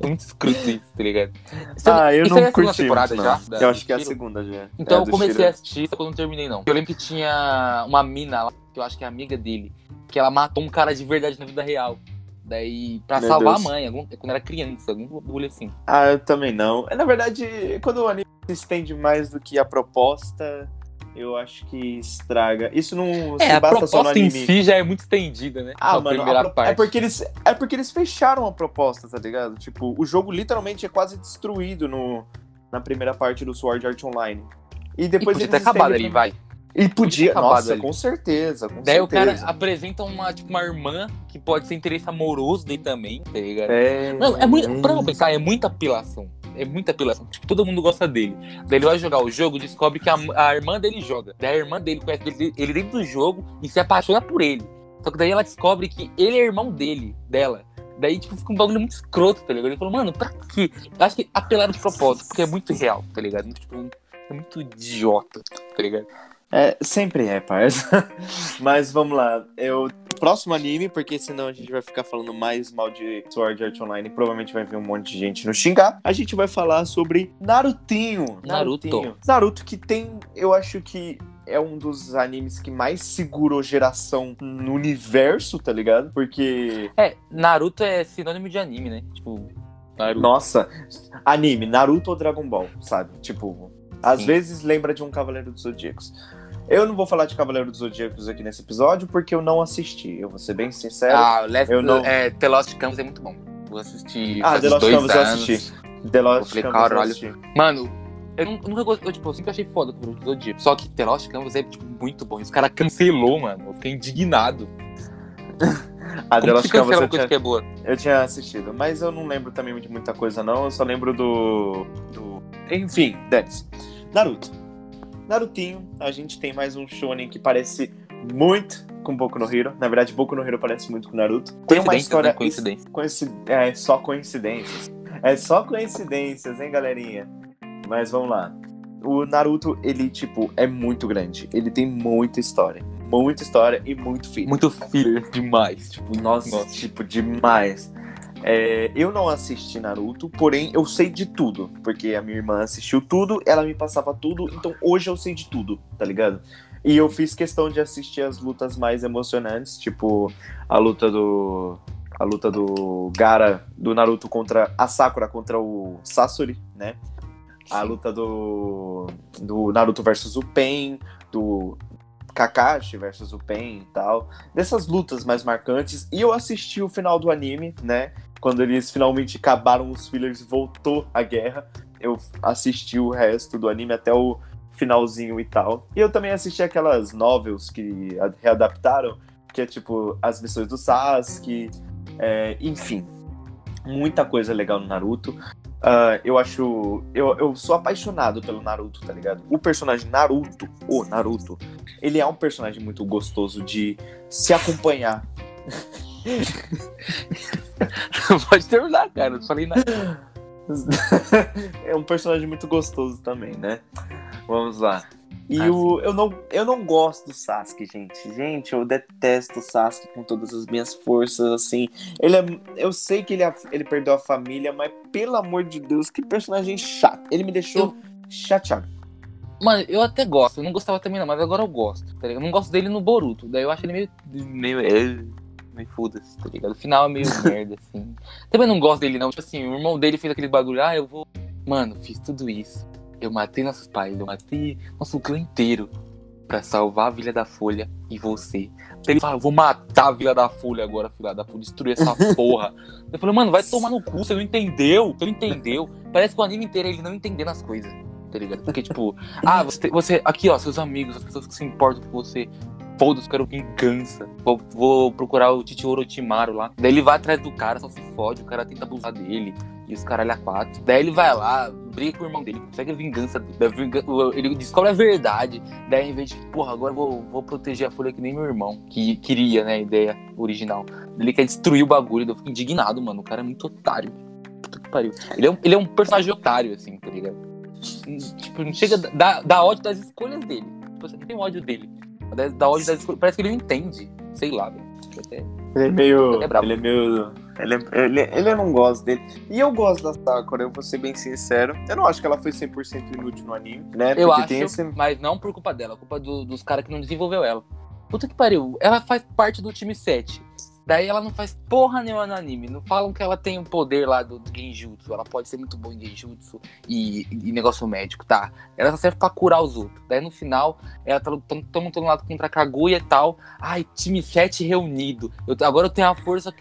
É muito escroto isso, tá ligado? Isso- Ah, eu não é curti temporada muito, já? não. da- Eu acho que é a segunda já. Então É, eu comecei Shiro. a assistir, só que eu não terminei, não. Eu lembro que tinha uma mina lá, que eu acho que é amiga dele, que ela matou um cara de verdade na vida real. Daí, pra Meu salvar Deus. a mãe, algum- quando era criança, algum bagulho assim. Ah, eu também não. Na verdade, quando o anime se estende mais do que a proposta, eu acho que estraga. Isso não se É, a basta só no proposta em si já é muito estendida, né? Ah, Na mano, a primeira pro- parte. é, porque eles, é porque eles fecharam a proposta, tá ligado? Tipo, o jogo literalmente é quase destruído no, na primeira parte do Sword Art Online. E E depois podia eles ter acabado ali, vai. E podia, nossa, ali. com certeza, com Daí o cara certeza. apresenta uma, tipo, uma irmã que pode ser interesse amoroso dele também, tá ligado? É, Mano, é muito. Pra não pensar, é muita apelação. É muita apelação. Tipo, todo mundo gosta dele. Daí ele vai jogar o jogo e descobre que a, a irmã dele joga. Daí a irmã dele conhece ele, ele dentro do jogo e se apaixona por ele. Só que daí ela descobre que ele é irmão dele, dela. Daí, tipo, fica um bagulho muito escroto, tá ligado? Ele falou, mano, pra quê? Eu acho que apelaram de propósito, porque é muito real, tá ligado? Tipo, é muito idiota, tá ligado? É, sempre é, parça. Mas vamos lá. Eu próximo anime, porque senão a gente vai ficar falando mais mal de Sword Art Online. Provavelmente vai vir um monte de gente nos xingar. A gente vai falar sobre Narutinho. Naruto. Narutinho. Naruto que tem, eu acho que é um dos animes que mais segurou geração no universo, tá ligado? Porque É, Naruto é sinônimo de anime, né? Tipo, Naruto. Nossa, anime, Naruto ou Dragon Ball, sabe? Tipo, às Sim. vezes lembra de um Cavaleiro dos Zodíacos. Eu não vou falar de Cavaleiro dos Zodíacos aqui nesse episódio porque eu não assisti. Eu vou ser bem sincero. Ah, o Last, eu não- é, The Lost Canvas é muito bom. Vou assistir Ah, The Lost dois Canvas eu assisti. The Lost falei, Canvas eu caralho. assisti. Mano, eu nu- nunca gostei, eu, tipo, eu sempre achei foda o Cavaleiro do Zodíaco. Só que The Lost Canvas é, tipo, muito bom. Os caras cancelou, mano. Eu fiquei indignado. Ah, The que Canvas eu uma coisa tinha, que é boa? eu tinha assistido. Mas eu não lembro também de muita coisa, não. Eu só lembro do. do... Enfim, Denis. Naruto. Narutinho, a gente tem mais um shonen que parece muito com Boku no Hero. Na verdade, Boku no Hero parece muito com Naruto. Tem uma Coincidências, história né? Coincidência. Coinci- É só coincidências. É só coincidências, hein, galerinha? Mas vamos lá. O Naruto, ele, tipo, é muito grande. Ele tem muita história. Muita história e muito filho. Muito filler demais. Tipo, Nossa, Nossa. tipo, demais. É, eu não assisti Naruto, porém eu sei de tudo. Porque a minha irmã assistiu tudo, ela me passava tudo, então hoje eu sei de tudo, tá ligado? E eu fiz questão de assistir as lutas mais emocionantes, tipo a luta do. A luta do Gara, do Naruto contra a Sakura contra o Sasori, né? A luta do. Do Naruto versus o Pen, do Kakashi versus o Pen e tal dessas lutas mais marcantes. E eu assisti o final do anime, né? Quando eles finalmente acabaram os fillers voltou a guerra. Eu assisti o resto do anime até o finalzinho e tal. E eu também assisti aquelas novels que readaptaram, que é tipo as missões do Sasuke, é, enfim. Muita coisa legal no Naruto. Ah, eu acho. Eu, eu sou apaixonado pelo Naruto, tá ligado? O personagem Naruto, o Naruto, ele é um personagem muito gostoso de se acompanhar. Pode terminar, cara. Eu não falei nada. é um personagem muito gostoso também, né? Vamos lá. E Ah, o, eu, não, eu não gosto do Sasuke, gente. Gente, eu detesto o Sasuke com todas as minhas forças, assim. Ele é, eu sei que ele, ele perdeu a família, mas pelo amor de Deus, que personagem chato. Ele me deixou chateado. Mano, eu até gosto. Eu não gostava também, não, mas agora eu gosto. Tá? Eu não gosto dele no Boruto. Daí eu acho ele meio. meio. Meio foda-se, tá ligado? O final é meio merda, assim. Também não gosto dele, não. Tipo assim, o irmão dele fez aquele bagulho. Ah, eu vou. Mano, fiz tudo isso. Eu matei nossos pais, eu matei nosso clã inteiro pra salvar a Vila da Folha e você. Ele fala, vou matar a Vila da Folha agora, filha da Folha, destruir essa porra. Eu falei, mano, vai tomar no cu, você não entendeu, você não entendeu. Parece que o anime inteiro é ele não entendendo as coisas, tá ligado? Porque, tipo, ah, você, você aqui, ó, seus amigos, as pessoas que se importam com você. Foda-se, quero vingança. Vou, vou procurar o Titi Orochimaru lá. Daí ele vai atrás do cara, só se fode, o cara tenta abusar dele. E os caralho a quatro. Daí ele vai lá, briga com o irmão dele, consegue a vingança. vinga- Ele descobre a verdade. Daí, em vez de, porra, agora vou, vou proteger a folha que nem meu irmão, que queria, né, a ideia original. Ele quer destruir o bagulho. Eu fico indignado, mano. O cara é muito otário. Puta que pariu. Ele é um, ele é um personagem otário, assim, tá ligado? Tipo, não chega dar, dar ódio das escolhas dele. Tipo, você tem ódio dele. Ódio das escolhas. Parece que ele não entende. Sei lá, velho. Até- Ele é meio. Ele é. Ele é meio. Ele, é- ele, ele eu não gosto dele. E eu gosto da Sakura, eu vou ser bem sincero. Eu não acho que ela foi 100% inútil no anime, né? Eu Porque acho, esse. mas não por culpa dela, culpa do- dos caras que não desenvolveu ela. Puta que pariu, ela faz parte do time 7. Daí ela não faz porra nenhuma no anime. Não falam que ela tem um poder lá do, Genjutsu. Ela pode ser muito boa em Genjutsu e, e negócio médico, tá? Ela só serve pra curar os outros. Daí no final, ela tá lutando, todo lado contra a Kaguya e tal. Ai, time 7 reunido. Eu, agora eu tenho a força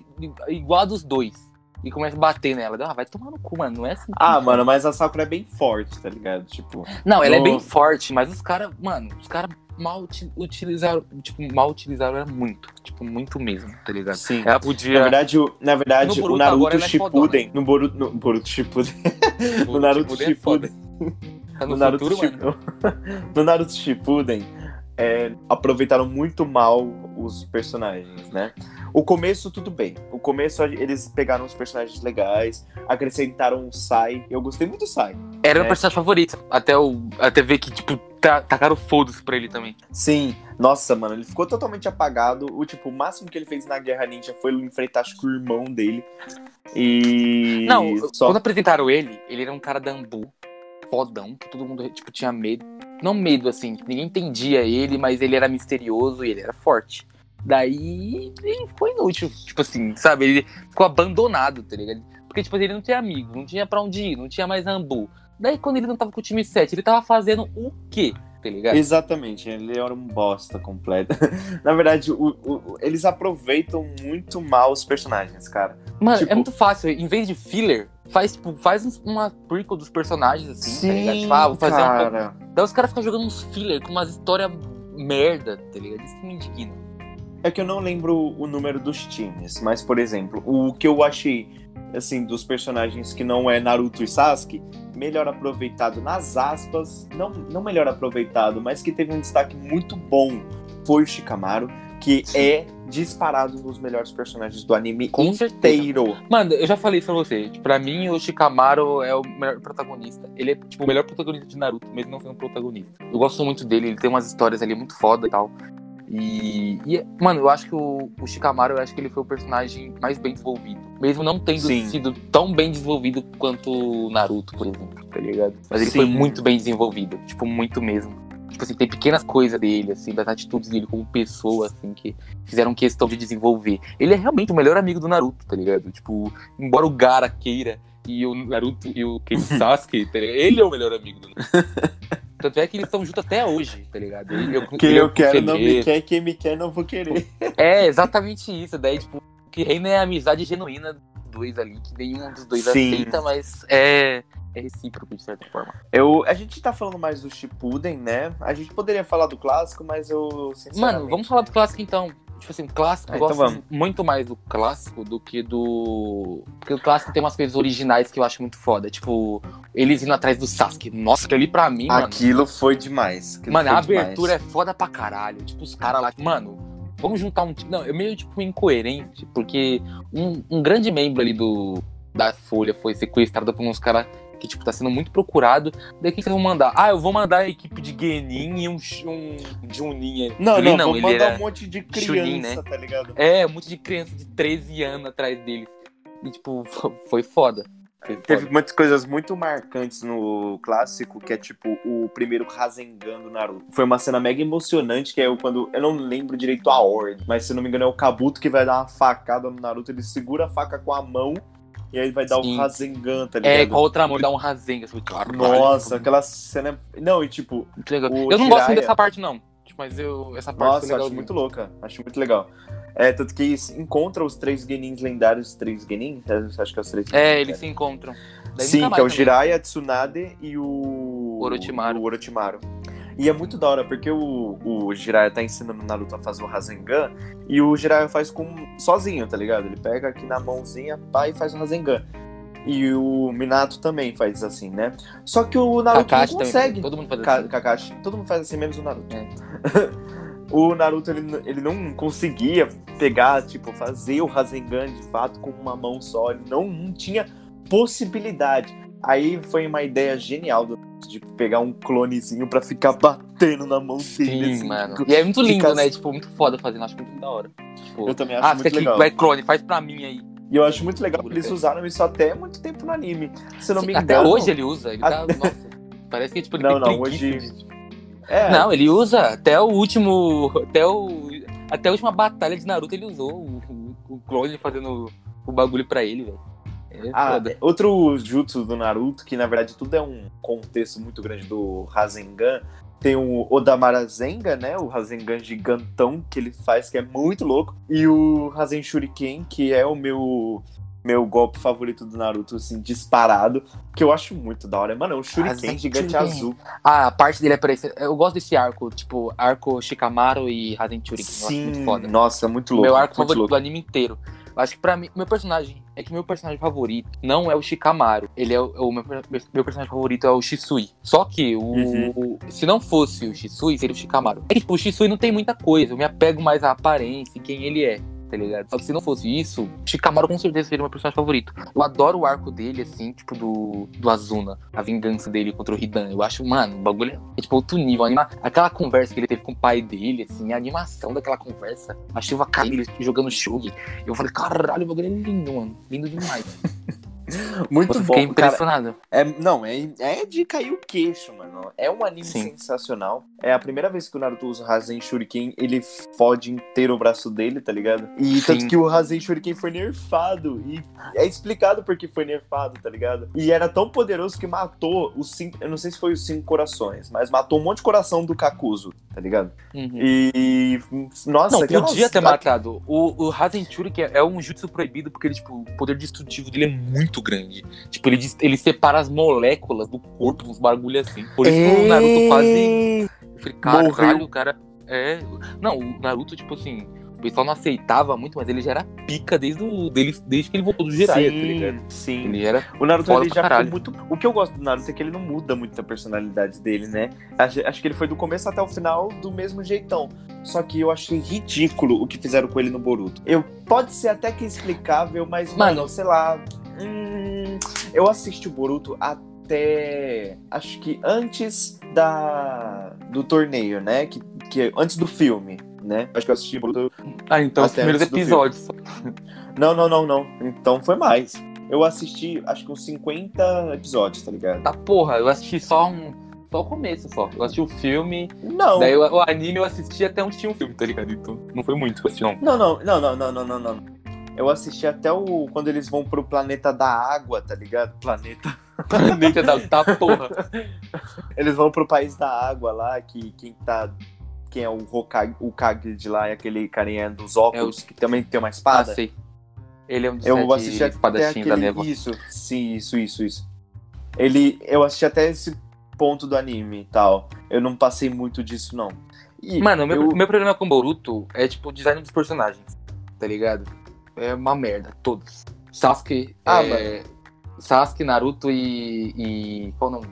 igual a dos dois. E começa a bater nela. Ah, vai tomar no cu, mano. Não é assim. Ah, mano, mas a Sakura é bem forte, tá ligado? Tipo. Não, ela é No- bem forte, mas os caras, mano, os caras mal uti- utilizaram, tipo, mal utilizaram era muito, tipo, muito mesmo, tá ligado? Sim. Ela Na podia. verdade, o, na verdade, Boruto o Naruto ela é Shippuden, no Boruto, no Boruto Shippuden, no Naruto Shippuden é Tá no, no Naruto futuro. Shippuden, no Naruto Shippuden, é, aproveitaram muito mal os personagens, né? O começo, tudo bem. O começo, eles pegaram os personagens legais, acrescentaram o Sai. Eu gostei muito do Sai. Era o É. meu personagem favorito. Até, o, até ver que, tipo, tacaram foda-se pra ele também. Sim, nossa, mano, ele ficou totalmente apagado. O tipo, o máximo que ele fez na Guerra Ninja foi enfrentar, acho que o irmão dele. E. Não, só. quando apresentaram ele, ele era um cara da Ambu, fodão, que todo mundo, tipo, tinha medo. Não medo, assim, ninguém entendia ele, mas ele era misterioso e ele era forte. Daí ele ficou inútil, tipo assim, sabe? Ele ficou abandonado, tá ligado? Porque, tipo, ele não tinha amigo, não tinha pra onde ir, não tinha mais Ambu. Daí, quando ele não tava com o time 7, ele tava fazendo o quê, tá ligado? Exatamente, ele era um bosta completo. Na verdade, o- o- eles aproveitam muito mal os personagens, cara. Mano, tipo- é muito fácil. Em vez de filler, faz, tipo, faz uma prequel dos personagens, assim, tá ligado? Tipo, ah, vou fazer um cara. Daí os caras ficam jogando uns filler com umas histórias merda, tá ligado? Isso me indigna. É que eu não lembro o número dos times, mas, por exemplo, o que eu achei, assim, dos personagens que não é Naruto e Sasuke, melhor aproveitado nas aspas, não, não melhor aproveitado, mas que teve um destaque muito bom, foi o Shikamaru, que Sim. é disparado um dos melhores personagens do anime Com certeza. inteiro. Mano, eu já falei isso pra você. Tipo, Pra mim, o Shikamaru é o melhor protagonista. Ele é, tipo, o melhor protagonista de Naruto, mesmo não sendo protagonista. Eu gosto muito dele, ele tem umas histórias ali muito foda e tal. E, e, mano, eu acho que o, o Shikamaru, eu acho que ele foi o personagem mais bem desenvolvido. Mesmo não tendo Sim. sido tão bem desenvolvido quanto o Naruto, por exemplo, tá ligado? Mas ele Sim. foi muito bem desenvolvido, tipo, muito mesmo. Tipo assim, tem pequenas coisas dele, assim, das atitudes dele como pessoa, assim, que fizeram questão de desenvolver. Ele é realmente o melhor amigo do Naruto, tá ligado? Tipo, embora o Gara queira e o Naruto e o Ken Sasuke, tá ligado? Ele é o melhor amigo do Naruto. Tanto é que eles estão juntos até hoje, tá ligado? Ele, eu, Quem o eu quero não me quer, quem me quer não vou querer. É, exatamente isso. Daí, tipo, o que reina é a amizade genuína dos dois ali, que nenhum dos dois Sim. aceita, mas é, é recíproco, de certa forma. Eu, a gente tá falando mais do Shippuden, né? A gente poderia falar do clássico, mas eu. Mano, vamos falar do clássico então. Tipo assim, clássico, Ah, eu então gosto vamos. muito mais do clássico do que do. Porque o clássico tem umas coisas originais que eu acho muito foda. Tipo, eles indo atrás do Sasuke. Nossa, aquilo ali pra mim, mano. Aquilo foi demais. aquilo Mano, foi a demais. abertura é foda pra caralho. Tipo, os caras lá. Mano, vamos juntar um. Não, é meio tipo incoerente, porque um, um grande membro ali do da Folha foi sequestrado por uns caras que, tipo, tá sendo muito procurado. Daí o que que eles vão mandar? Ah, eu vou mandar a equipe de Genin e um, um Junin. Não, Ele não, vou ele mandar um monte de criança, Chunin, né? tá ligado? É, um monte de criança de 13 anos atrás deles. E, tipo, foi foda. Foi foda. Teve muitas coisas muito marcantes no clássico, que é tipo o primeiro Rasengan do Naruto. Foi uma cena mega emocionante, que é quando. Eu não lembro direito a ordem, mas se não me engano é o Kabuto que vai dar uma facada no Naruto. Ele segura a faca com a mão e aí vai dar Sim. o Rasengan, tá ligado? É, com a outra mão, ele dá um rasenga. Assim, caralho, Nossa, aquela cena. Não, e tipo, muito legal. o Eu não gosto muito dessa parte, não. Tipo, Mas eu, essa parte nossa, legal. acho muito louca. Acho muito legal. É, tanto que encontra os três Genins lendários, os três Genins, acho que é os três É, eles né? se encontram. Daí Sim, que é o também. Jiraiya, a Tsunade e o... Orochimaru. o Orochimaru. E é muito da hora, porque o, o Jiraiya tá ensinando o Naruto a fazer o Rasengan, e o Jiraiya faz com sozinho, tá ligado? Ele pega aqui na mãozinha, pá, e faz o Rasengan. E o Minato também faz assim, né? Só que o Naruto Kakashi não também. consegue. Todo mundo faz Ka- assim. Kakashi, todo mundo faz assim, menos o Naruto. É. o Naruto, ele, ele não conseguia pegar, tipo, fazer o Rasengan de fato com uma mão só. Ele não, não tinha possibilidade. Aí foi uma ideia genial do, de pegar um clonezinho pra ficar batendo na mão dele. Sim, assim, mano. tipo, E é muito lindo, fica- né? Tipo, muito foda fazendo. Acho muito da hora. Tipo, Eu também acho ah, muito legal. vai clone, faz pra mim aí. E eu acho muito legal que eles usaram isso até muito tempo no anime. Se não Sim, me Até engano. hoje ele usa. Ele tá, Até- nossa, parece que tipo, ele Não, não, hoje- de- É, Não, ele usa até o último. Até o. Até a última batalha de Naruto ele usou o, o, o clone fazendo o bagulho pra ele, velho. É Ah, foda. outro jutsu do Naruto, que na verdade tudo é um contexto muito grande do Rasengan. Tem o Odamara Zenga, né? O Rasengan gigantão que ele faz, que é muito louco. E o Rasen Shuriken, que é o meu meu golpe favorito do Naruto, assim, disparado, que eu acho muito da hora. Mano, é um Shuriken gigante Shuriken. azul. Ah, a parte dele é parecida. Eu gosto desse arco, tipo, arco Shikamaru e Rasen Shuriken. Sim, muito foda. nossa, muito louco. meu arco favorito louco. do anime inteiro. Eu acho que pra mim, meu personagem. É que meu personagem favorito não é o Shikamaru. Ele é o, o meu, meu personagem favorito é o Shisui. Só que o. Uhum. Se não fosse o Shisui, seria o Shikamaru. É que, tipo, o Shisui não tem muita coisa. Eu me apego mais à aparência e quem ele é. Tá ligado? Só que se não fosse isso, Shikamaru com certeza seria meu personagem favorito. Eu adoro o arco dele, assim, tipo, do, do Azuna. A vingança dele contra o Hidan. Eu acho, mano, o bagulho é tipo outro nível. Anima... Aquela conversa que ele teve com o pai dele, assim, a animação daquela conversa. A chuva caindo, ele jogando Shugi. Eu falei, caralho, o bagulho é lindo, mano. Lindo demais. Muito Eu bom, fiquei cara. impressionado. É, não, é, é de cair o queixo, mano. É um anime Sim. sensacional. É a primeira vez que o Naruto usa o Rasen Shuriken, ele fode inteiro o braço dele, tá ligado? E Sim. tanto que o Rasen Shuriken foi nerfado. E é explicado por que foi nerfado, tá ligado? E era tão poderoso que matou os cinco. Eu não sei se foi os cinco corações, mas matou um monte de coração do Kakuzu, tá ligado? Uhum. E. Nossa, Não, podia ter matado. O, o Rasen Shuriken é um jutsu proibido porque ele, tipo, o poder destrutivo dele é muito grande. Tipo, ele, ele separa as moléculas do corpo, uns bagulho assim. Por isso o Naruto quase. Eu falei, caralho, o cara. É. Não, o Naruto, tipo assim. O pessoal não aceitava muito, mas ele já era pica desde, o, dele, desde que ele voltou do Jiraiya, tá ligado? Sim, sim. Ele era. O Naruto ele já ficou muito. O que eu gosto do Naruto é que ele não muda muito a personalidade dele, né? Acho, acho que ele foi do começo até o final do mesmo jeitão. Só que eu achei ridículo o que fizeram com ele no Boruto. Eu pode ser até que explicável, mas mano, Mano. sei lá. Hum, eu assisti o Boruto até acho que antes da do torneio, né? Que, que antes do filme, né? Acho que eu assisti o Boruto Ah, então os primeiros episódios. não, não, não, não. Então foi mais. Eu assisti, acho que uns 50 episódios, tá ligado? Tá porra, eu assisti só um. Só o começo só. Eu assisti o filme, Não. daí o, o anime eu assisti até onde tinha um filme, tá ligado? Então não foi muito que eu assisti, não. Não, não, não, não, não, não, não, não. Eu assisti até o. Quando eles vão pro planeta da água, tá ligado? Planeta. Planeta da tá porra. Eles vão pro país da água lá, que quem tá. Quem é o Hokage, o Kage de lá é aquele carinha dos óculos, que também tem uma Ah, espada. sei. Ele é um dos eu assisti até espadachins da aquele. névoa. Isso, sim, isso, isso, isso. Ele. Eu assisti até esse ponto do anime e tal. Eu não passei muito disso, não. E Mano, o meu, eu- meu problema com Boruto é, tipo, o design dos personagens, tá ligado? É uma merda, todos. Sasuke, Ah, é... Sasuke, Naruto e, e... Qual o nome?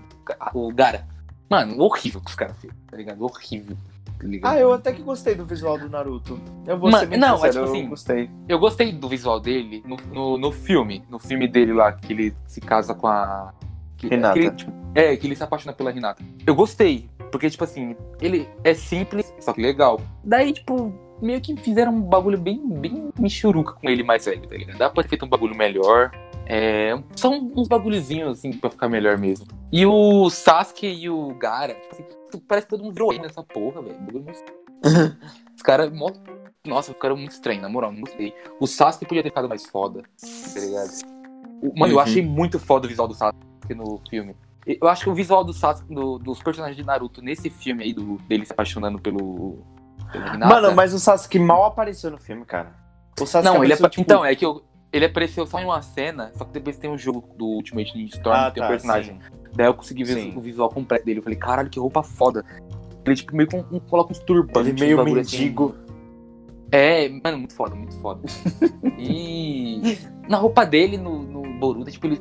O Gara. Mano, horrível que os caras fez, tá ligado? Horrível, tá ligado? Ah, eu até que gostei do visual do Naruto. Eu vou Mano, não, sincero, é tipo eu assim, gostei. Eu gostei do visual dele no, no, no filme. No filme dele lá, que ele se casa com a. Que, Renata. que ele, tipo, é, que ele se apaixona pela Renata. Eu gostei. Porque, tipo assim, ele é simples, só que legal. Daí, tipo, meio que fizeram um bagulho bem, bem michuruca com ele mais velho, tá ligado? Dá pra ter feito um bagulho melhor. É, só uns bagulhozinhos, assim, pra ficar melhor mesmo. E o Sasuke e o Gara, tipo assim, parece que todo mundo virou nessa porra, velho. Os caras, mó- nossa, ficaram muito estranhos, na moral, não gostei. O Sasuke podia ter ficado mais foda, tá ligado? Mano, eu Uhum. achei muito foda o visual do Sasuke no filme. Eu acho que o visual do Sasuke, do- dos personagens de Naruto nesse filme aí, do, dele se apaixonando pelo. Mano, mas o Sasuke mal apareceu no filme, cara. O Sasuke Não, ele apa- tipo... Então, é que eu- ele apareceu só em uma cena, só que depois tem um jogo do Ultimate Ninja Storm, ah, tem um tá, personagem. sim. Daí eu consegui ver Sim. o visual completo dele. Eu falei, caralho, que roupa foda. Ele, tipo, meio que um, um- coloca uns turbantes. Ele meio bagulho assim. mendigo. É, mano, muito foda, muito foda. e na roupa dele, no, no Boruto, tipo, ele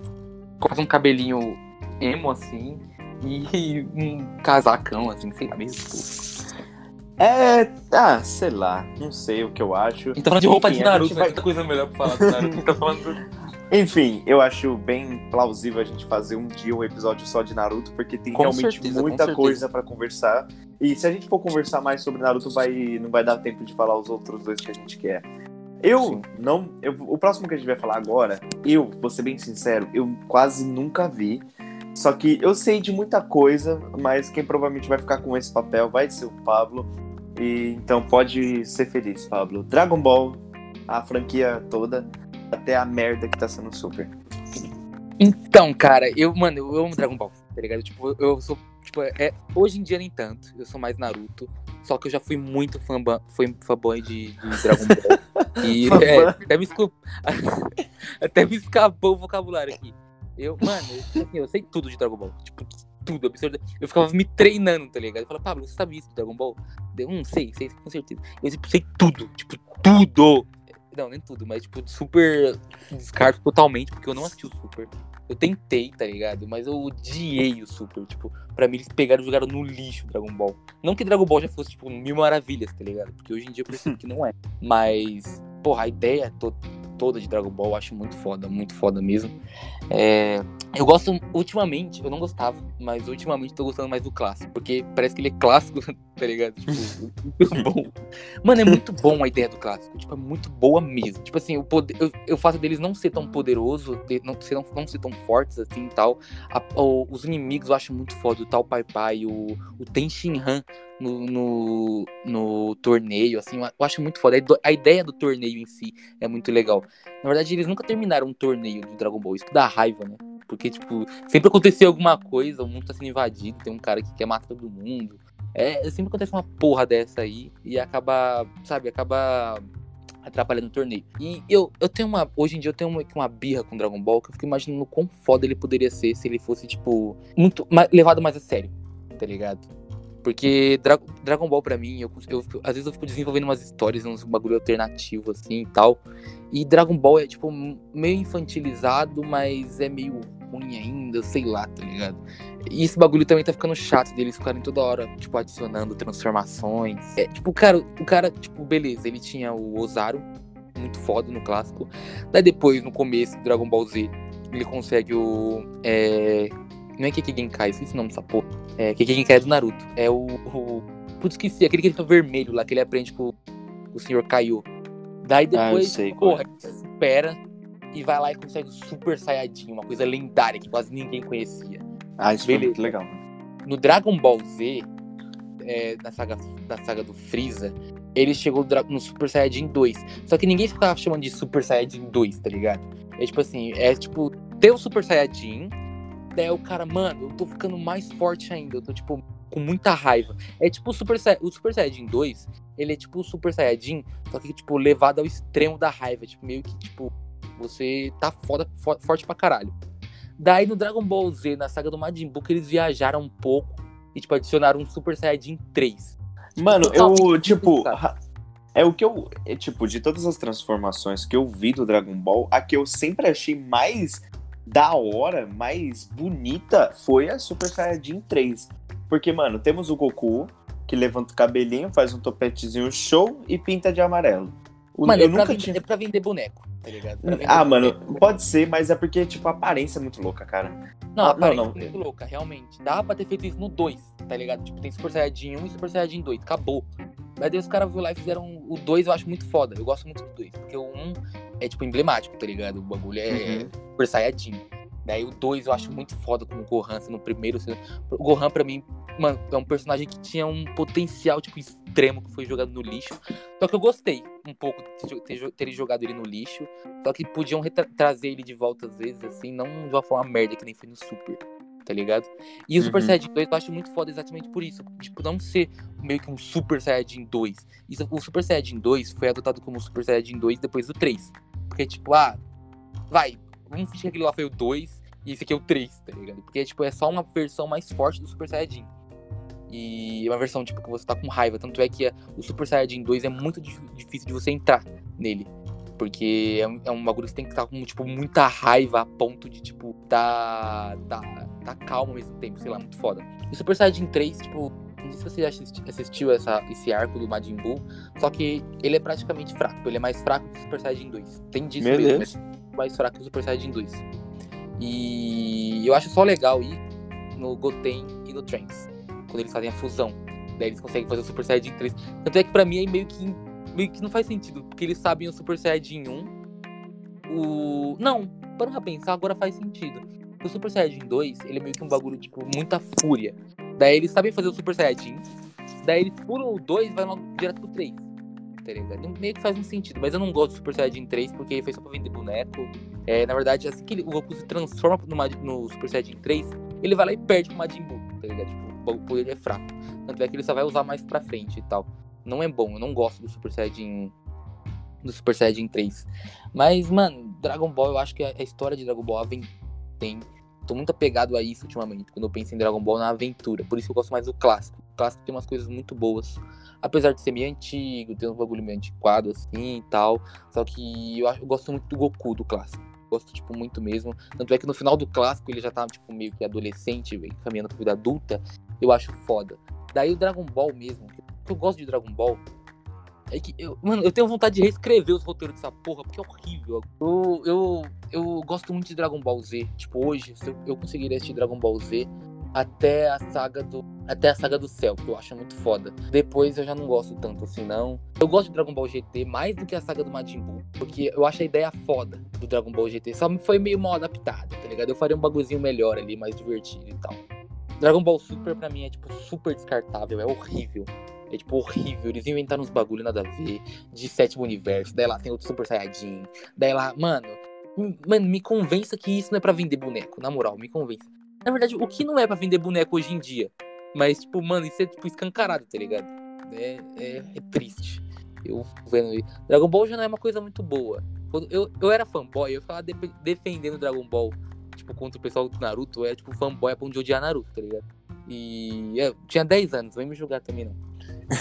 faz um cabelinho emo, assim, e um casacão, assim, sei lá, mesmo. É... Ah, sei lá. Não sei o que eu acho. A gente tá falando de roupa Enfim, de Naruto, né? vai- Tanta coisa melhor pra falar do Naruto. Tá falando... Enfim, eu acho bem plausível a gente fazer um dia um episódio só de Naruto, porque tem Com realmente certeza, muita coisa pra conversar. E se a gente for conversar mais sobre Naruto, vai, não vai dar tempo de falar os outros dois que a gente quer. Eu Sim. não. eu- o próximo que a gente vai falar agora, eu, vou ser bem sincero, eu quase nunca vi. Só que eu sei de muita coisa, mas quem provavelmente vai ficar com esse papel vai ser o Pablo. E então pode ser feliz, Pablo. Dragon Ball, a franquia toda, até a merda que tá sendo Super. Então, cara, eu, mano, eu amo Dragon Ball, tá ligado? Tipo, eu- sou, tipo, é, hoje em dia nem tanto, eu sou mais Naruto, só que eu já fui muito fã, fui fanboy de, de Dragon Ball. E é, até, me escu- até me escapou o vocabulário aqui. Eu, mano, eu, assim, eu sei tudo de Dragon Ball. Tipo, tudo, absurdo. Eu ficava me treinando, tá ligado? Eu falava, Pablo, você sabe isso de Dragon Ball? Eu não sei, sei com certeza. Eu tipo, sei tudo, tipo, tudo. Não, nem tudo, mas tipo, super descarto totalmente, porque eu não assisti o Super. Eu tentei, tá ligado? Mas eu odiei o Super. Tipo, pra mim eles pegaram e jogaram no lixo Dragon Ball. Não que Dragon Ball já fosse, tipo, mil maravilhas, tá ligado? Porque hoje em dia eu percebo que não é. Mas, porra, a ideia to- toda de Dragon Ball acho muito foda, muito foda mesmo. É, eu gosto, ultimamente, eu não gostava, mas ultimamente tô gostando mais do clássico, porque parece que ele é clássico, tá ligado? Tipo, muito bom. Mano, é muito bom a ideia do clássico, tipo, é muito boa mesmo. Tipo assim, o poder, eu, eu faço deles não ser tão poderoso, de- não ser, não, não ser tão fortes assim e tal. A- os inimigos eu acho muito foda, o Tal Pai Pai, o, o Ten Shin Han no, no, no torneio, assim, eu acho muito foda. A ideia do torneio em si é muito legal. Na verdade, eles nunca terminaram um torneio de Dragon Ball, isso dá raiva, né? Porque, tipo, sempre acontecia alguma coisa, o mundo tá sendo invadido, tem um cara que quer matar todo mundo. É, sempre acontece uma porra dessa aí e acaba, sabe, acaba atrapalhando o torneio. E eu, eu tenho uma. Hoje em dia eu tenho uma, uma birra com Dragon Ball que eu fico imaginando quão foda ele poderia ser se ele fosse, tipo, muito ma- levado mais a sério, tá ligado? Porque Dra Dragon Ball pra mim, eu, eu às vezes eu fico desenvolvendo umas histórias, uns bagulho alternativo assim e tal. E Dragon Ball é, tipo, meio infantilizado, mas é meio ruim ainda, sei lá, tá ligado? E esse bagulho também tá ficando chato deles ficarem toda hora, tipo, adicionando transformações. É, tipo, cara, o cara, tipo, beleza, ele tinha o Ozaru, muito foda no clássico. Daí depois, no começo do Dragon Ball Z, ele consegue o. É... Não é Kiki Genkai, esqueci o nome dessa porra. É Kiki Genkai é do Naruto. É o. o... Putz, esqueci, aquele que ele fica vermelho lá, que ele aprende com o Sr. Kaiô. Daí Ah, depois, sei qual porra, ele se supera e vai lá e consegue o Super Saiyajin, uma coisa lendária que quase ninguém conhecia. Ah, isso foi Beleza. muito legal. No Dragon Ball Z, é, na, saga, na saga do Freeza, ele chegou no Super Saiyajin 2. Só que ninguém ficava chamando de Super Saiyajin 2, tá ligado? É tipo assim, é tipo, ter o Super Saiyajin, daí o cara, mano, eu tô ficando mais forte ainda, eu tô tipo com muita raiva. É tipo o Super, Sai- o Super Saiyajin 2, ele é tipo o Super Saiyajin, só que tipo levado ao extremo da raiva, tipo meio que tipo você tá foda, fo- forte pra caralho. Daí no Dragon Ball Z, na saga do Majin Buu, que eles viajaram um pouco e, tipo, adicionaram um Super Saiyajin 3. Mano, eu, tipo. É o que eu. É, tipo, de todas as transformações que eu vi do Dragon Ball, a que eu sempre achei mais da hora, mais bonita, foi a Super Saiyajin 3. Porque, mano, temos o Goku, que levanta o cabelinho, faz um topetezinho show e pinta de amarelo. O- Mano, eu é pra, nunca vender, tinha. é pra vender boneco, tá ligado? Pra vender Ah, mano, boneco. pode ser, mas é porque, tipo, a aparência é muito louca, cara. Não, ah, a aparência não, não. é muito louca, realmente. Dá pra ter feito isso no 2, tá ligado? Tipo, tem Super Saiyajin 1 e Super Saiyajin 2, acabou. Mas daí os caras viram lá e fizeram o 2, eu acho muito foda. Eu gosto muito do 2, porque o 1 é, tipo, emblemático, tá ligado? O bagulho é Uhum. Super Saiyajin. Daí o 2 eu acho muito foda como o Gohan sendo o primeiro. O Gohan, pra mim, mano, é um personagem que tinha um potencial, tipo, extremo que foi jogado no lixo. Só que eu gostei um pouco de ter, terem jogado ele no lixo. Só que podiam trazer ele de volta às vezes, assim, não de uma forma merda que nem foi no Super. Tá ligado? E o Super Uhum. Saiyajin 2 eu acho muito foda exatamente por isso. Tipo, não ser meio que um Super Saiyajin 2. Isso, o Super Saiyajin 2 foi adotado como Super Saiyajin 2 depois do 3. Porque, tipo, ah, vai, vamos fingir que aquele lá foi o 2 e esse aqui é o 3, tá ligado? Porque, tipo, é só uma versão mais forte do Super Saiyajin. E é uma versão, tipo, que você tá com raiva. Tanto é que a- o Super Saiyajin 2 é muito dif- difícil de você entrar nele. Porque é um, é um bagulho que você tem que estar com, tipo, muita raiva a ponto de, tipo, tá, tá, tá calmo ao mesmo tempo. Sei lá, muito foda. E o Super Saiyajin 3, tipo, não sei se você já assisti- assistiu essa, esse arco do Majin Buu, só que ele é praticamente fraco. Ele é mais fraco que o Super Saiyajin 2. Tem disso Meu mesmo, Deus. Mais fraco que o Super Saiyajin 2. E eu acho só legal ir no Goten e no Trunks, quando eles fazem a fusão. Daí eles conseguem fazer o Super Saiyajin 3. Tanto é que pra mim é meio que, meio que não faz sentido, porque eles sabem o Super Saiyajin 1. O. Não, para pensar, agora faz sentido. O Super Saiyajin 2, ele é meio que um bagulho, tipo, muita fúria. Daí eles sabem fazer o Super Saiyajin. Daí eles pulam o 2 e vai logo direto pro 3. Tá ligado? Meio que faz um sentido. Mas eu não gosto do Super Saiyajin 3 porque foi só pra vender boneco. É, na verdade, assim que ele- o Goku se transforma no, no Super Saiyajin 3, ele vai lá e perde pro Majin Buu, tá ligado? Tipo, o poder é fraco. Tanto é que ele só vai usar mais pra frente e tal. Não é bom, eu não gosto do Super Saiyajin do Super Saiyajin 3. Mas, mano, Dragon Ball, eu acho que a história de Dragon Ball tem. Tô muito apegado a isso ultimamente, quando eu penso em Dragon Ball na aventura. Por isso eu gosto mais do clássico. Clássico tem umas coisas muito boas. Apesar de ser meio antigo, ter um bagulho meio antiquado assim e tal. Só que eu, eu gosto muito do Goku do clássico. Gosto, tipo, muito mesmo. Tanto é que no final do clássico ele já tá, tipo, meio que adolescente, véio, caminhando pra vida adulta. Eu acho foda. Daí o Dragon Ball mesmo. Que eu gosto de Dragon Ball é que, eu, mano, eu tenho vontade de reescrever os roteiros dessa porra, porque é horrível. Eu, eu, eu gosto muito de Dragon Ball Z. Tipo, hoje, eu, eu conseguiria assistir Dragon Ball Z até a saga do. Até a saga do céu, que eu acho muito foda. Depois eu já não gosto tanto assim, não. Eu gosto de Dragon Ball GT mais do que a saga do Majin Buu. Porque eu acho a ideia foda do Dragon Ball GT. Só foi meio mal adaptado, tá ligado? Eu faria um bagulhozinho melhor ali, mais divertido e tal. Dragon Ball Super pra mim é, tipo, super descartável, é horrível. É, tipo, horrível. Eles inventaram uns bagulho nada a ver. De sétimo universo. Daí lá tem outro Super Saiyajin. Daí lá, mano. Mano, me convença que isso não é pra vender boneco. Na moral, me convença. Na verdade, o que não é pra vender boneco hoje em dia? Mas, tipo, mano, isso é, tipo, escancarado, tá ligado? É, é, é triste. Eu vendo Dragon Ball já não é uma coisa muito boa. Quando eu, eu era fanboy, eu ficava de, defendendo Dragon Ball tipo, contra o pessoal do Naruto, é tipo fanboy é pra onde odiar Naruto, tá ligado? E é, tinha 10 anos, vem me julgar também não.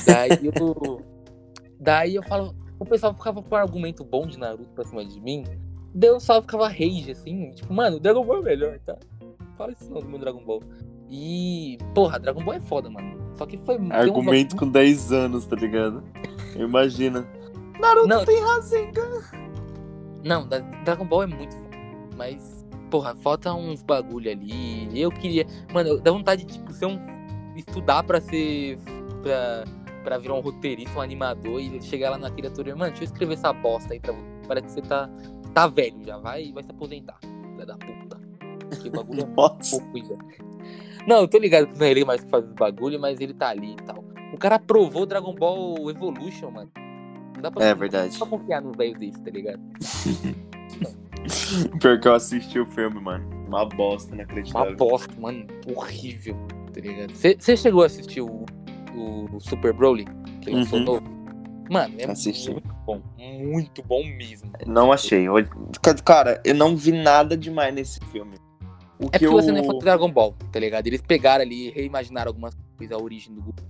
Daí eu. daí eu falo. O pessoal ficava com um argumento bom de Naruto pra cima de mim. Daí eu só ficava rage, assim, tipo, mano, Dragon Ball é melhor, tá? Fala isso não do meu Dragon Ball. E, porra, Dragon Ball é foda, mano. Só que foi. Argumento um... com 10 anos, tá ligado? Imagina. Naruto não, tem Rasengan. Não, Dragon Ball é muito foda. Mas porra, falta uns bagulho ali. Eu queria. Mano, dá vontade de tipo, ser um. estudar pra ser. pra, pra virar um roteirista, um animador e chegar lá ator e, mano, deixa eu escrever essa bosta aí pra você. Parece que você tá. tá velho já, vai, vai se aposentar. Filha da puta. Que bagulho é. Pouco, Não, eu tô ligado que não é ele mais que faz os bagulho, mas ele tá ali e tal. O cara aprovou Dragon Ball Evolution, mano. Não dá pra, é verdade. Não dá pra confiar no velho desse, tá ligado? Pior que eu assisti o filme, mano. Uma bosta, né? Uma bosta, mano. Horrível, tá ligado? Você chegou a assistir o, o, Super Broly? Que lançou uhum. novo? Mano, é Assisti. muito bom. Muito bom mesmo. Não achei. Cara, eu não vi nada demais nesse filme. O é que porque eu... você não é fã Dragon Ball, tá ligado? Eles pegaram ali, reimaginaram algumas coisas, a origem do grupo.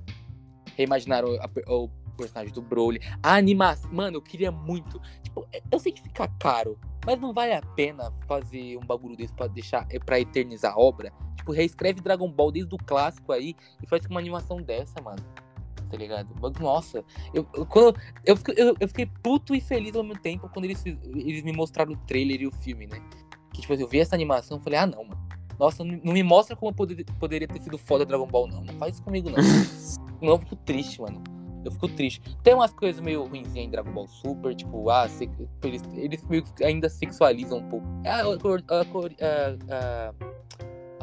Reimaginaram a, o personagem do Broly. A animação. Mano, eu queria muito. Tipo, eu sei que fica caro. Mas não vale a pena fazer um bagulho desse pra deixar. É pra eternizar a obra. Tipo, reescreve Dragon Ball desde o clássico aí e faz uma animação dessa, mano. Tá ligado? Nossa, eu, eu, quando, eu, eu, eu fiquei puto e feliz ao mesmo tempo quando eles, eles me mostraram o trailer e o filme, né? Que tipo, eu vi essa animação e falei, ah não, mano. Nossa, não, me mostra como poder, poderia ter sido foda Dragon Ball, não. Não faz isso comigo, não. não, eu fico triste, mano eu fico triste. Tem umas coisas meio ruinzinhas em Dragon Ball Super, tipo, ah, se, eles, eles meio que ainda sexualizam um pouco. A, a, a,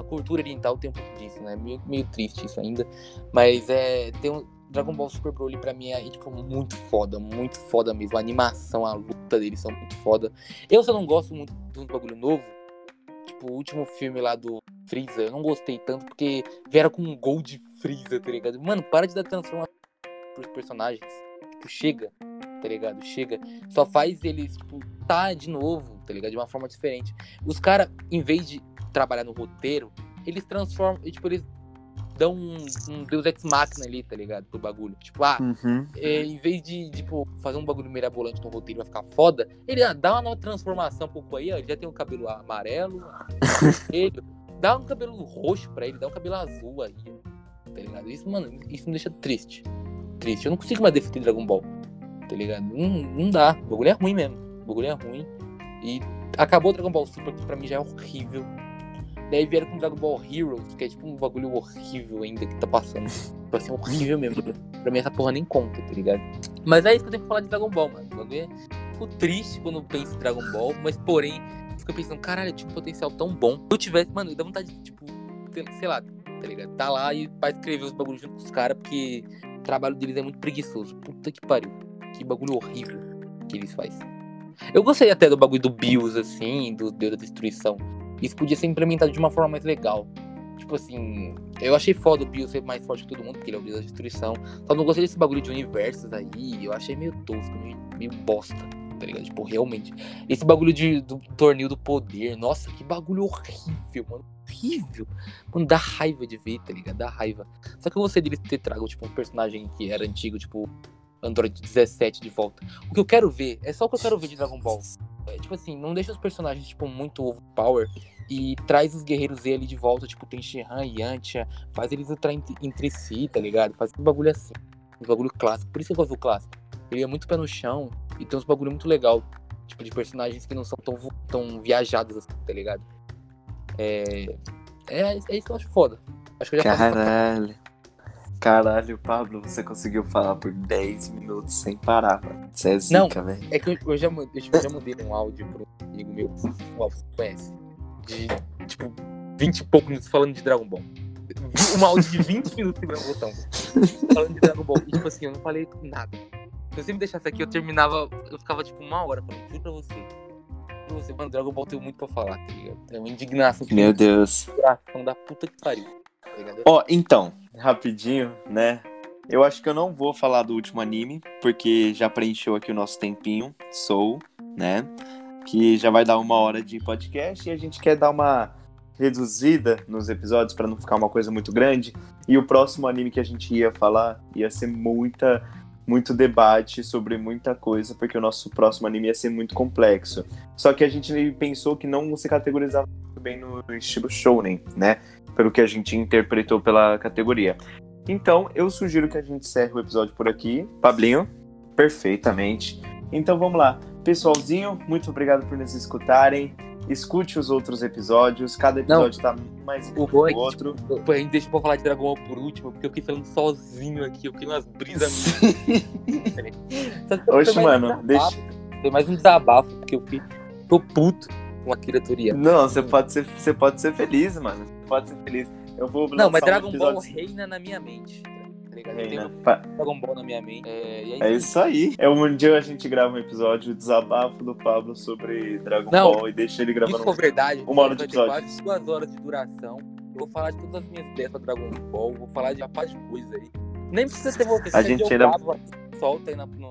a, cultura oriental tem um pouco disso, né? Meio, meio triste isso ainda. Mas é. Tem um, Dragon Ball Super Broly pra mim é tipo, muito foda, muito foda mesmo. A animação, a luta deles são muito foda. Eu só não gosto muito de um bagulho novo. Tipo, o último filme lá do Freeza, eu não gostei tanto porque vieram com um gol de Freeza, tá ligado? Mano, para de dar transformação pros personagens. Tipo, chega, tá ligado? Chega. Só faz eles, tipo, tá de novo, tá ligado? De uma forma diferente. Os caras, em vez de trabalhar no roteiro, eles transformam, tipo, eles dão um, um Deus Ex Machina ali, tá ligado? Pro bagulho. Tipo, ah, uhum. é, em vez de, tipo, fazer um bagulho mirabolante no roteiro vai ficar foda, ele ah, dá uma nova transformação pouco aí, ó. Ele já tem um cabelo amarelo, vermelho, dá um cabelo roxo pra ele, dá um cabelo azul aí, tá ligado? Isso, mano, isso me deixa triste triste. Eu não consigo mais defender Dragon Ball. Tá ligado? Não, não dá. O bagulho é ruim mesmo. O bagulho é ruim. E acabou Dragon Ball Super, que pra mim já é horrível. Daí vieram com Dragon Ball Heroes, que é tipo um bagulho horrível ainda que tá passando. Tipo assim, horrível mesmo. Pra mim essa porra nem conta, tá ligado? Mas é isso que eu tenho que falar de Dragon Ball, mano. O bagulho é... Fico triste quando penso em Dragon Ball, mas porém, fico pensando, caralho, tinha um potencial tão bom. Se eu tivesse, mano, dá vontade de, tipo, sei lá, tá ligado? Tá lá e vai escrever os bagulhos junto com os caras, porque o trabalho deles é muito preguiçoso. Puta que pariu. Que bagulho horrível que eles fazem. Eu gostei até do bagulho do BIOS, assim, do Deus da Destruição. Isso podia ser implementado de uma forma mais legal. Tipo assim, Eu achei foda o Bill ser mais forte que todo mundo, porque ele é o Deus da destruição. Só não gostei desse bagulho de universos aí. Eu achei meio tosco, meio, meio bosta, tá ligado? Tipo, realmente. Esse bagulho de, do torneio do poder, nossa, que bagulho horrível, mano. Horrível. Mano, dá raiva de ver, tá ligado? Dá raiva. Só que eu gostei deles ter trago, tipo, um personagem que era antigo, tipo, Android 17 de volta. O que eu quero ver, é só o que eu quero ver de Dragon Ball. É, tipo assim, não deixa os personagens, tipo, muito overpower e traz os guerreiros ali de volta, tipo, tem Shenhan e Yantia, faz eles lutar entre, si, tá ligado? Faz um bagulho assim, um bagulho clássico. Por isso que eu gosto do clássico. Ele é muito pé no chão e tem uns bagulho muito legal, tipo, de personagens que não são tão, tão viajados assim, tá ligado? É, é, é isso que eu acho foda. Acho que eu já Caralho. Caralho, Pablo, você conseguiu falar por 10 minutos sem parar, mano. Você é zica, velho. É que eu, eu já, mand- eu, tipo, já mandei um áudio pro amigo meu, o Alves conhece, de, tipo, 20 e poucos minutos falando de Dragon Ball. Um áudio de 20 minutos segurando o botão. Falando de Dragon Ball. E, tipo assim, eu não falei nada. Se você me deixasse aqui, eu terminava, eu ficava, tipo, uma hora falando, juro pra você. Juro você, mano, Dragon Ball tem muito pra falar, tá ligado? É uma indignação. Meu Deus. Indignação da puta que pariu, tá? Ó, então, rapidinho, né? Eu acho que eu não vou falar do último anime, porque já preencheu aqui o nosso tempinho, Soul, né? Que já vai dar uma hora de podcast e a gente quer dar uma reduzida nos episódios para não ficar uma coisa muito grande. E o próximo anime que a gente ia falar ia ser muita muito debate sobre muita coisa, porque o nosso próximo anime ia ser muito complexo. Só que a gente pensou que não se categorizava muito bem no estilo shounen, né? Pelo que a gente interpretou pela categoria. Então, eu sugiro que a gente encerre o episódio por aqui. Pablinho, perfeitamente. Então vamos lá. Pessoalzinho, muito obrigado por nos escutarem. Escute os outros episódios. Cada episódio tá mais O bom é que o outro. tipo, a gente deixa eu falar de Dragon Ball por último, porque eu fiquei falando sozinho aqui, eu fiquei umas brisas Oxe, mais um mano, desabafo, Foi mais um desabafo, porque eu fiquei. Tô puto com a Toriyama. Não, você pode ser, você pode ser feliz, mano. Pode ser feliz. Eu vou Não, mas lançar um Dragon Ball episódio- reina na minha mente. Tá Reina. Pa- Dragon Ball na minha mente. É, e É isso aí. É um dia a gente grava um episódio, o desabafo do Pablo sobre Dragon Não, Ball e deixa ele Isso gravando. for verdade, uma hora de episódio. quase duas horas de duração. Eu vou falar de todas as minhas ideias pra Dragon Ball, vou falar de uma paz de coisa aí. Nem precisa ter você, A gente ainda- solta aí na, no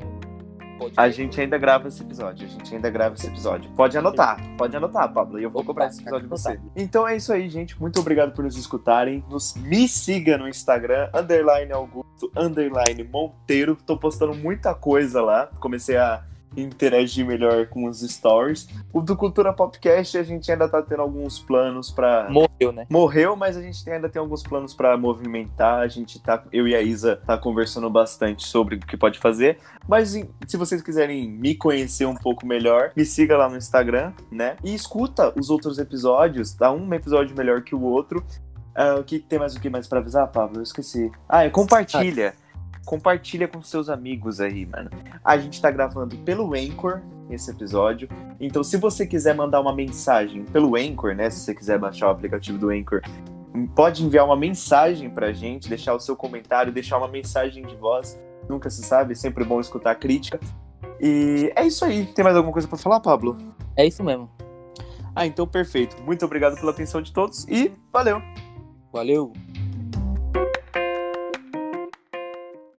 A gente ainda grava esse episódio, a gente ainda grava esse episódio. Pode anotar, pode anotar, Pablo, e eu vou Opa, cobrar esse episódio de você. Então é isso aí, gente. Muito obrigado por nos escutarem. Nos, me siga no Instagram, underline Augusto, underline Monteiro. Tô postando muita coisa lá. Comecei a interagir melhor com os stories. O do Cultura Popcast a gente ainda tá tendo alguns planos pra. Morreu, né? Morreu, mas a gente ainda tem alguns planos pra movimentar. A gente tá, eu e a Isa tá conversando bastante sobre o que pode fazer. Mas se vocês quiserem me conhecer um pouco melhor, me siga lá no Instagram, né? E escuta os outros episódios, tá um episódio melhor que o outro. Ah, o que tem mais o que mais pra avisar, Pablo? Eu esqueci. Ah, é compartilha. Compartilha com seus amigos aí, mano. A gente tá gravando pelo Anchor esse episódio. Então, se você quiser mandar uma mensagem pelo Anchor, né? Se você quiser baixar o aplicativo do Anchor, pode enviar uma mensagem pra gente, deixar o seu comentário, deixar uma mensagem de voz. Nunca se sabe, é sempre bom escutar a crítica. E é isso aí. Tem mais alguma coisa pra falar, Pablo? É isso mesmo. Ah, então perfeito. Muito obrigado pela atenção de todos e valeu! Valeu.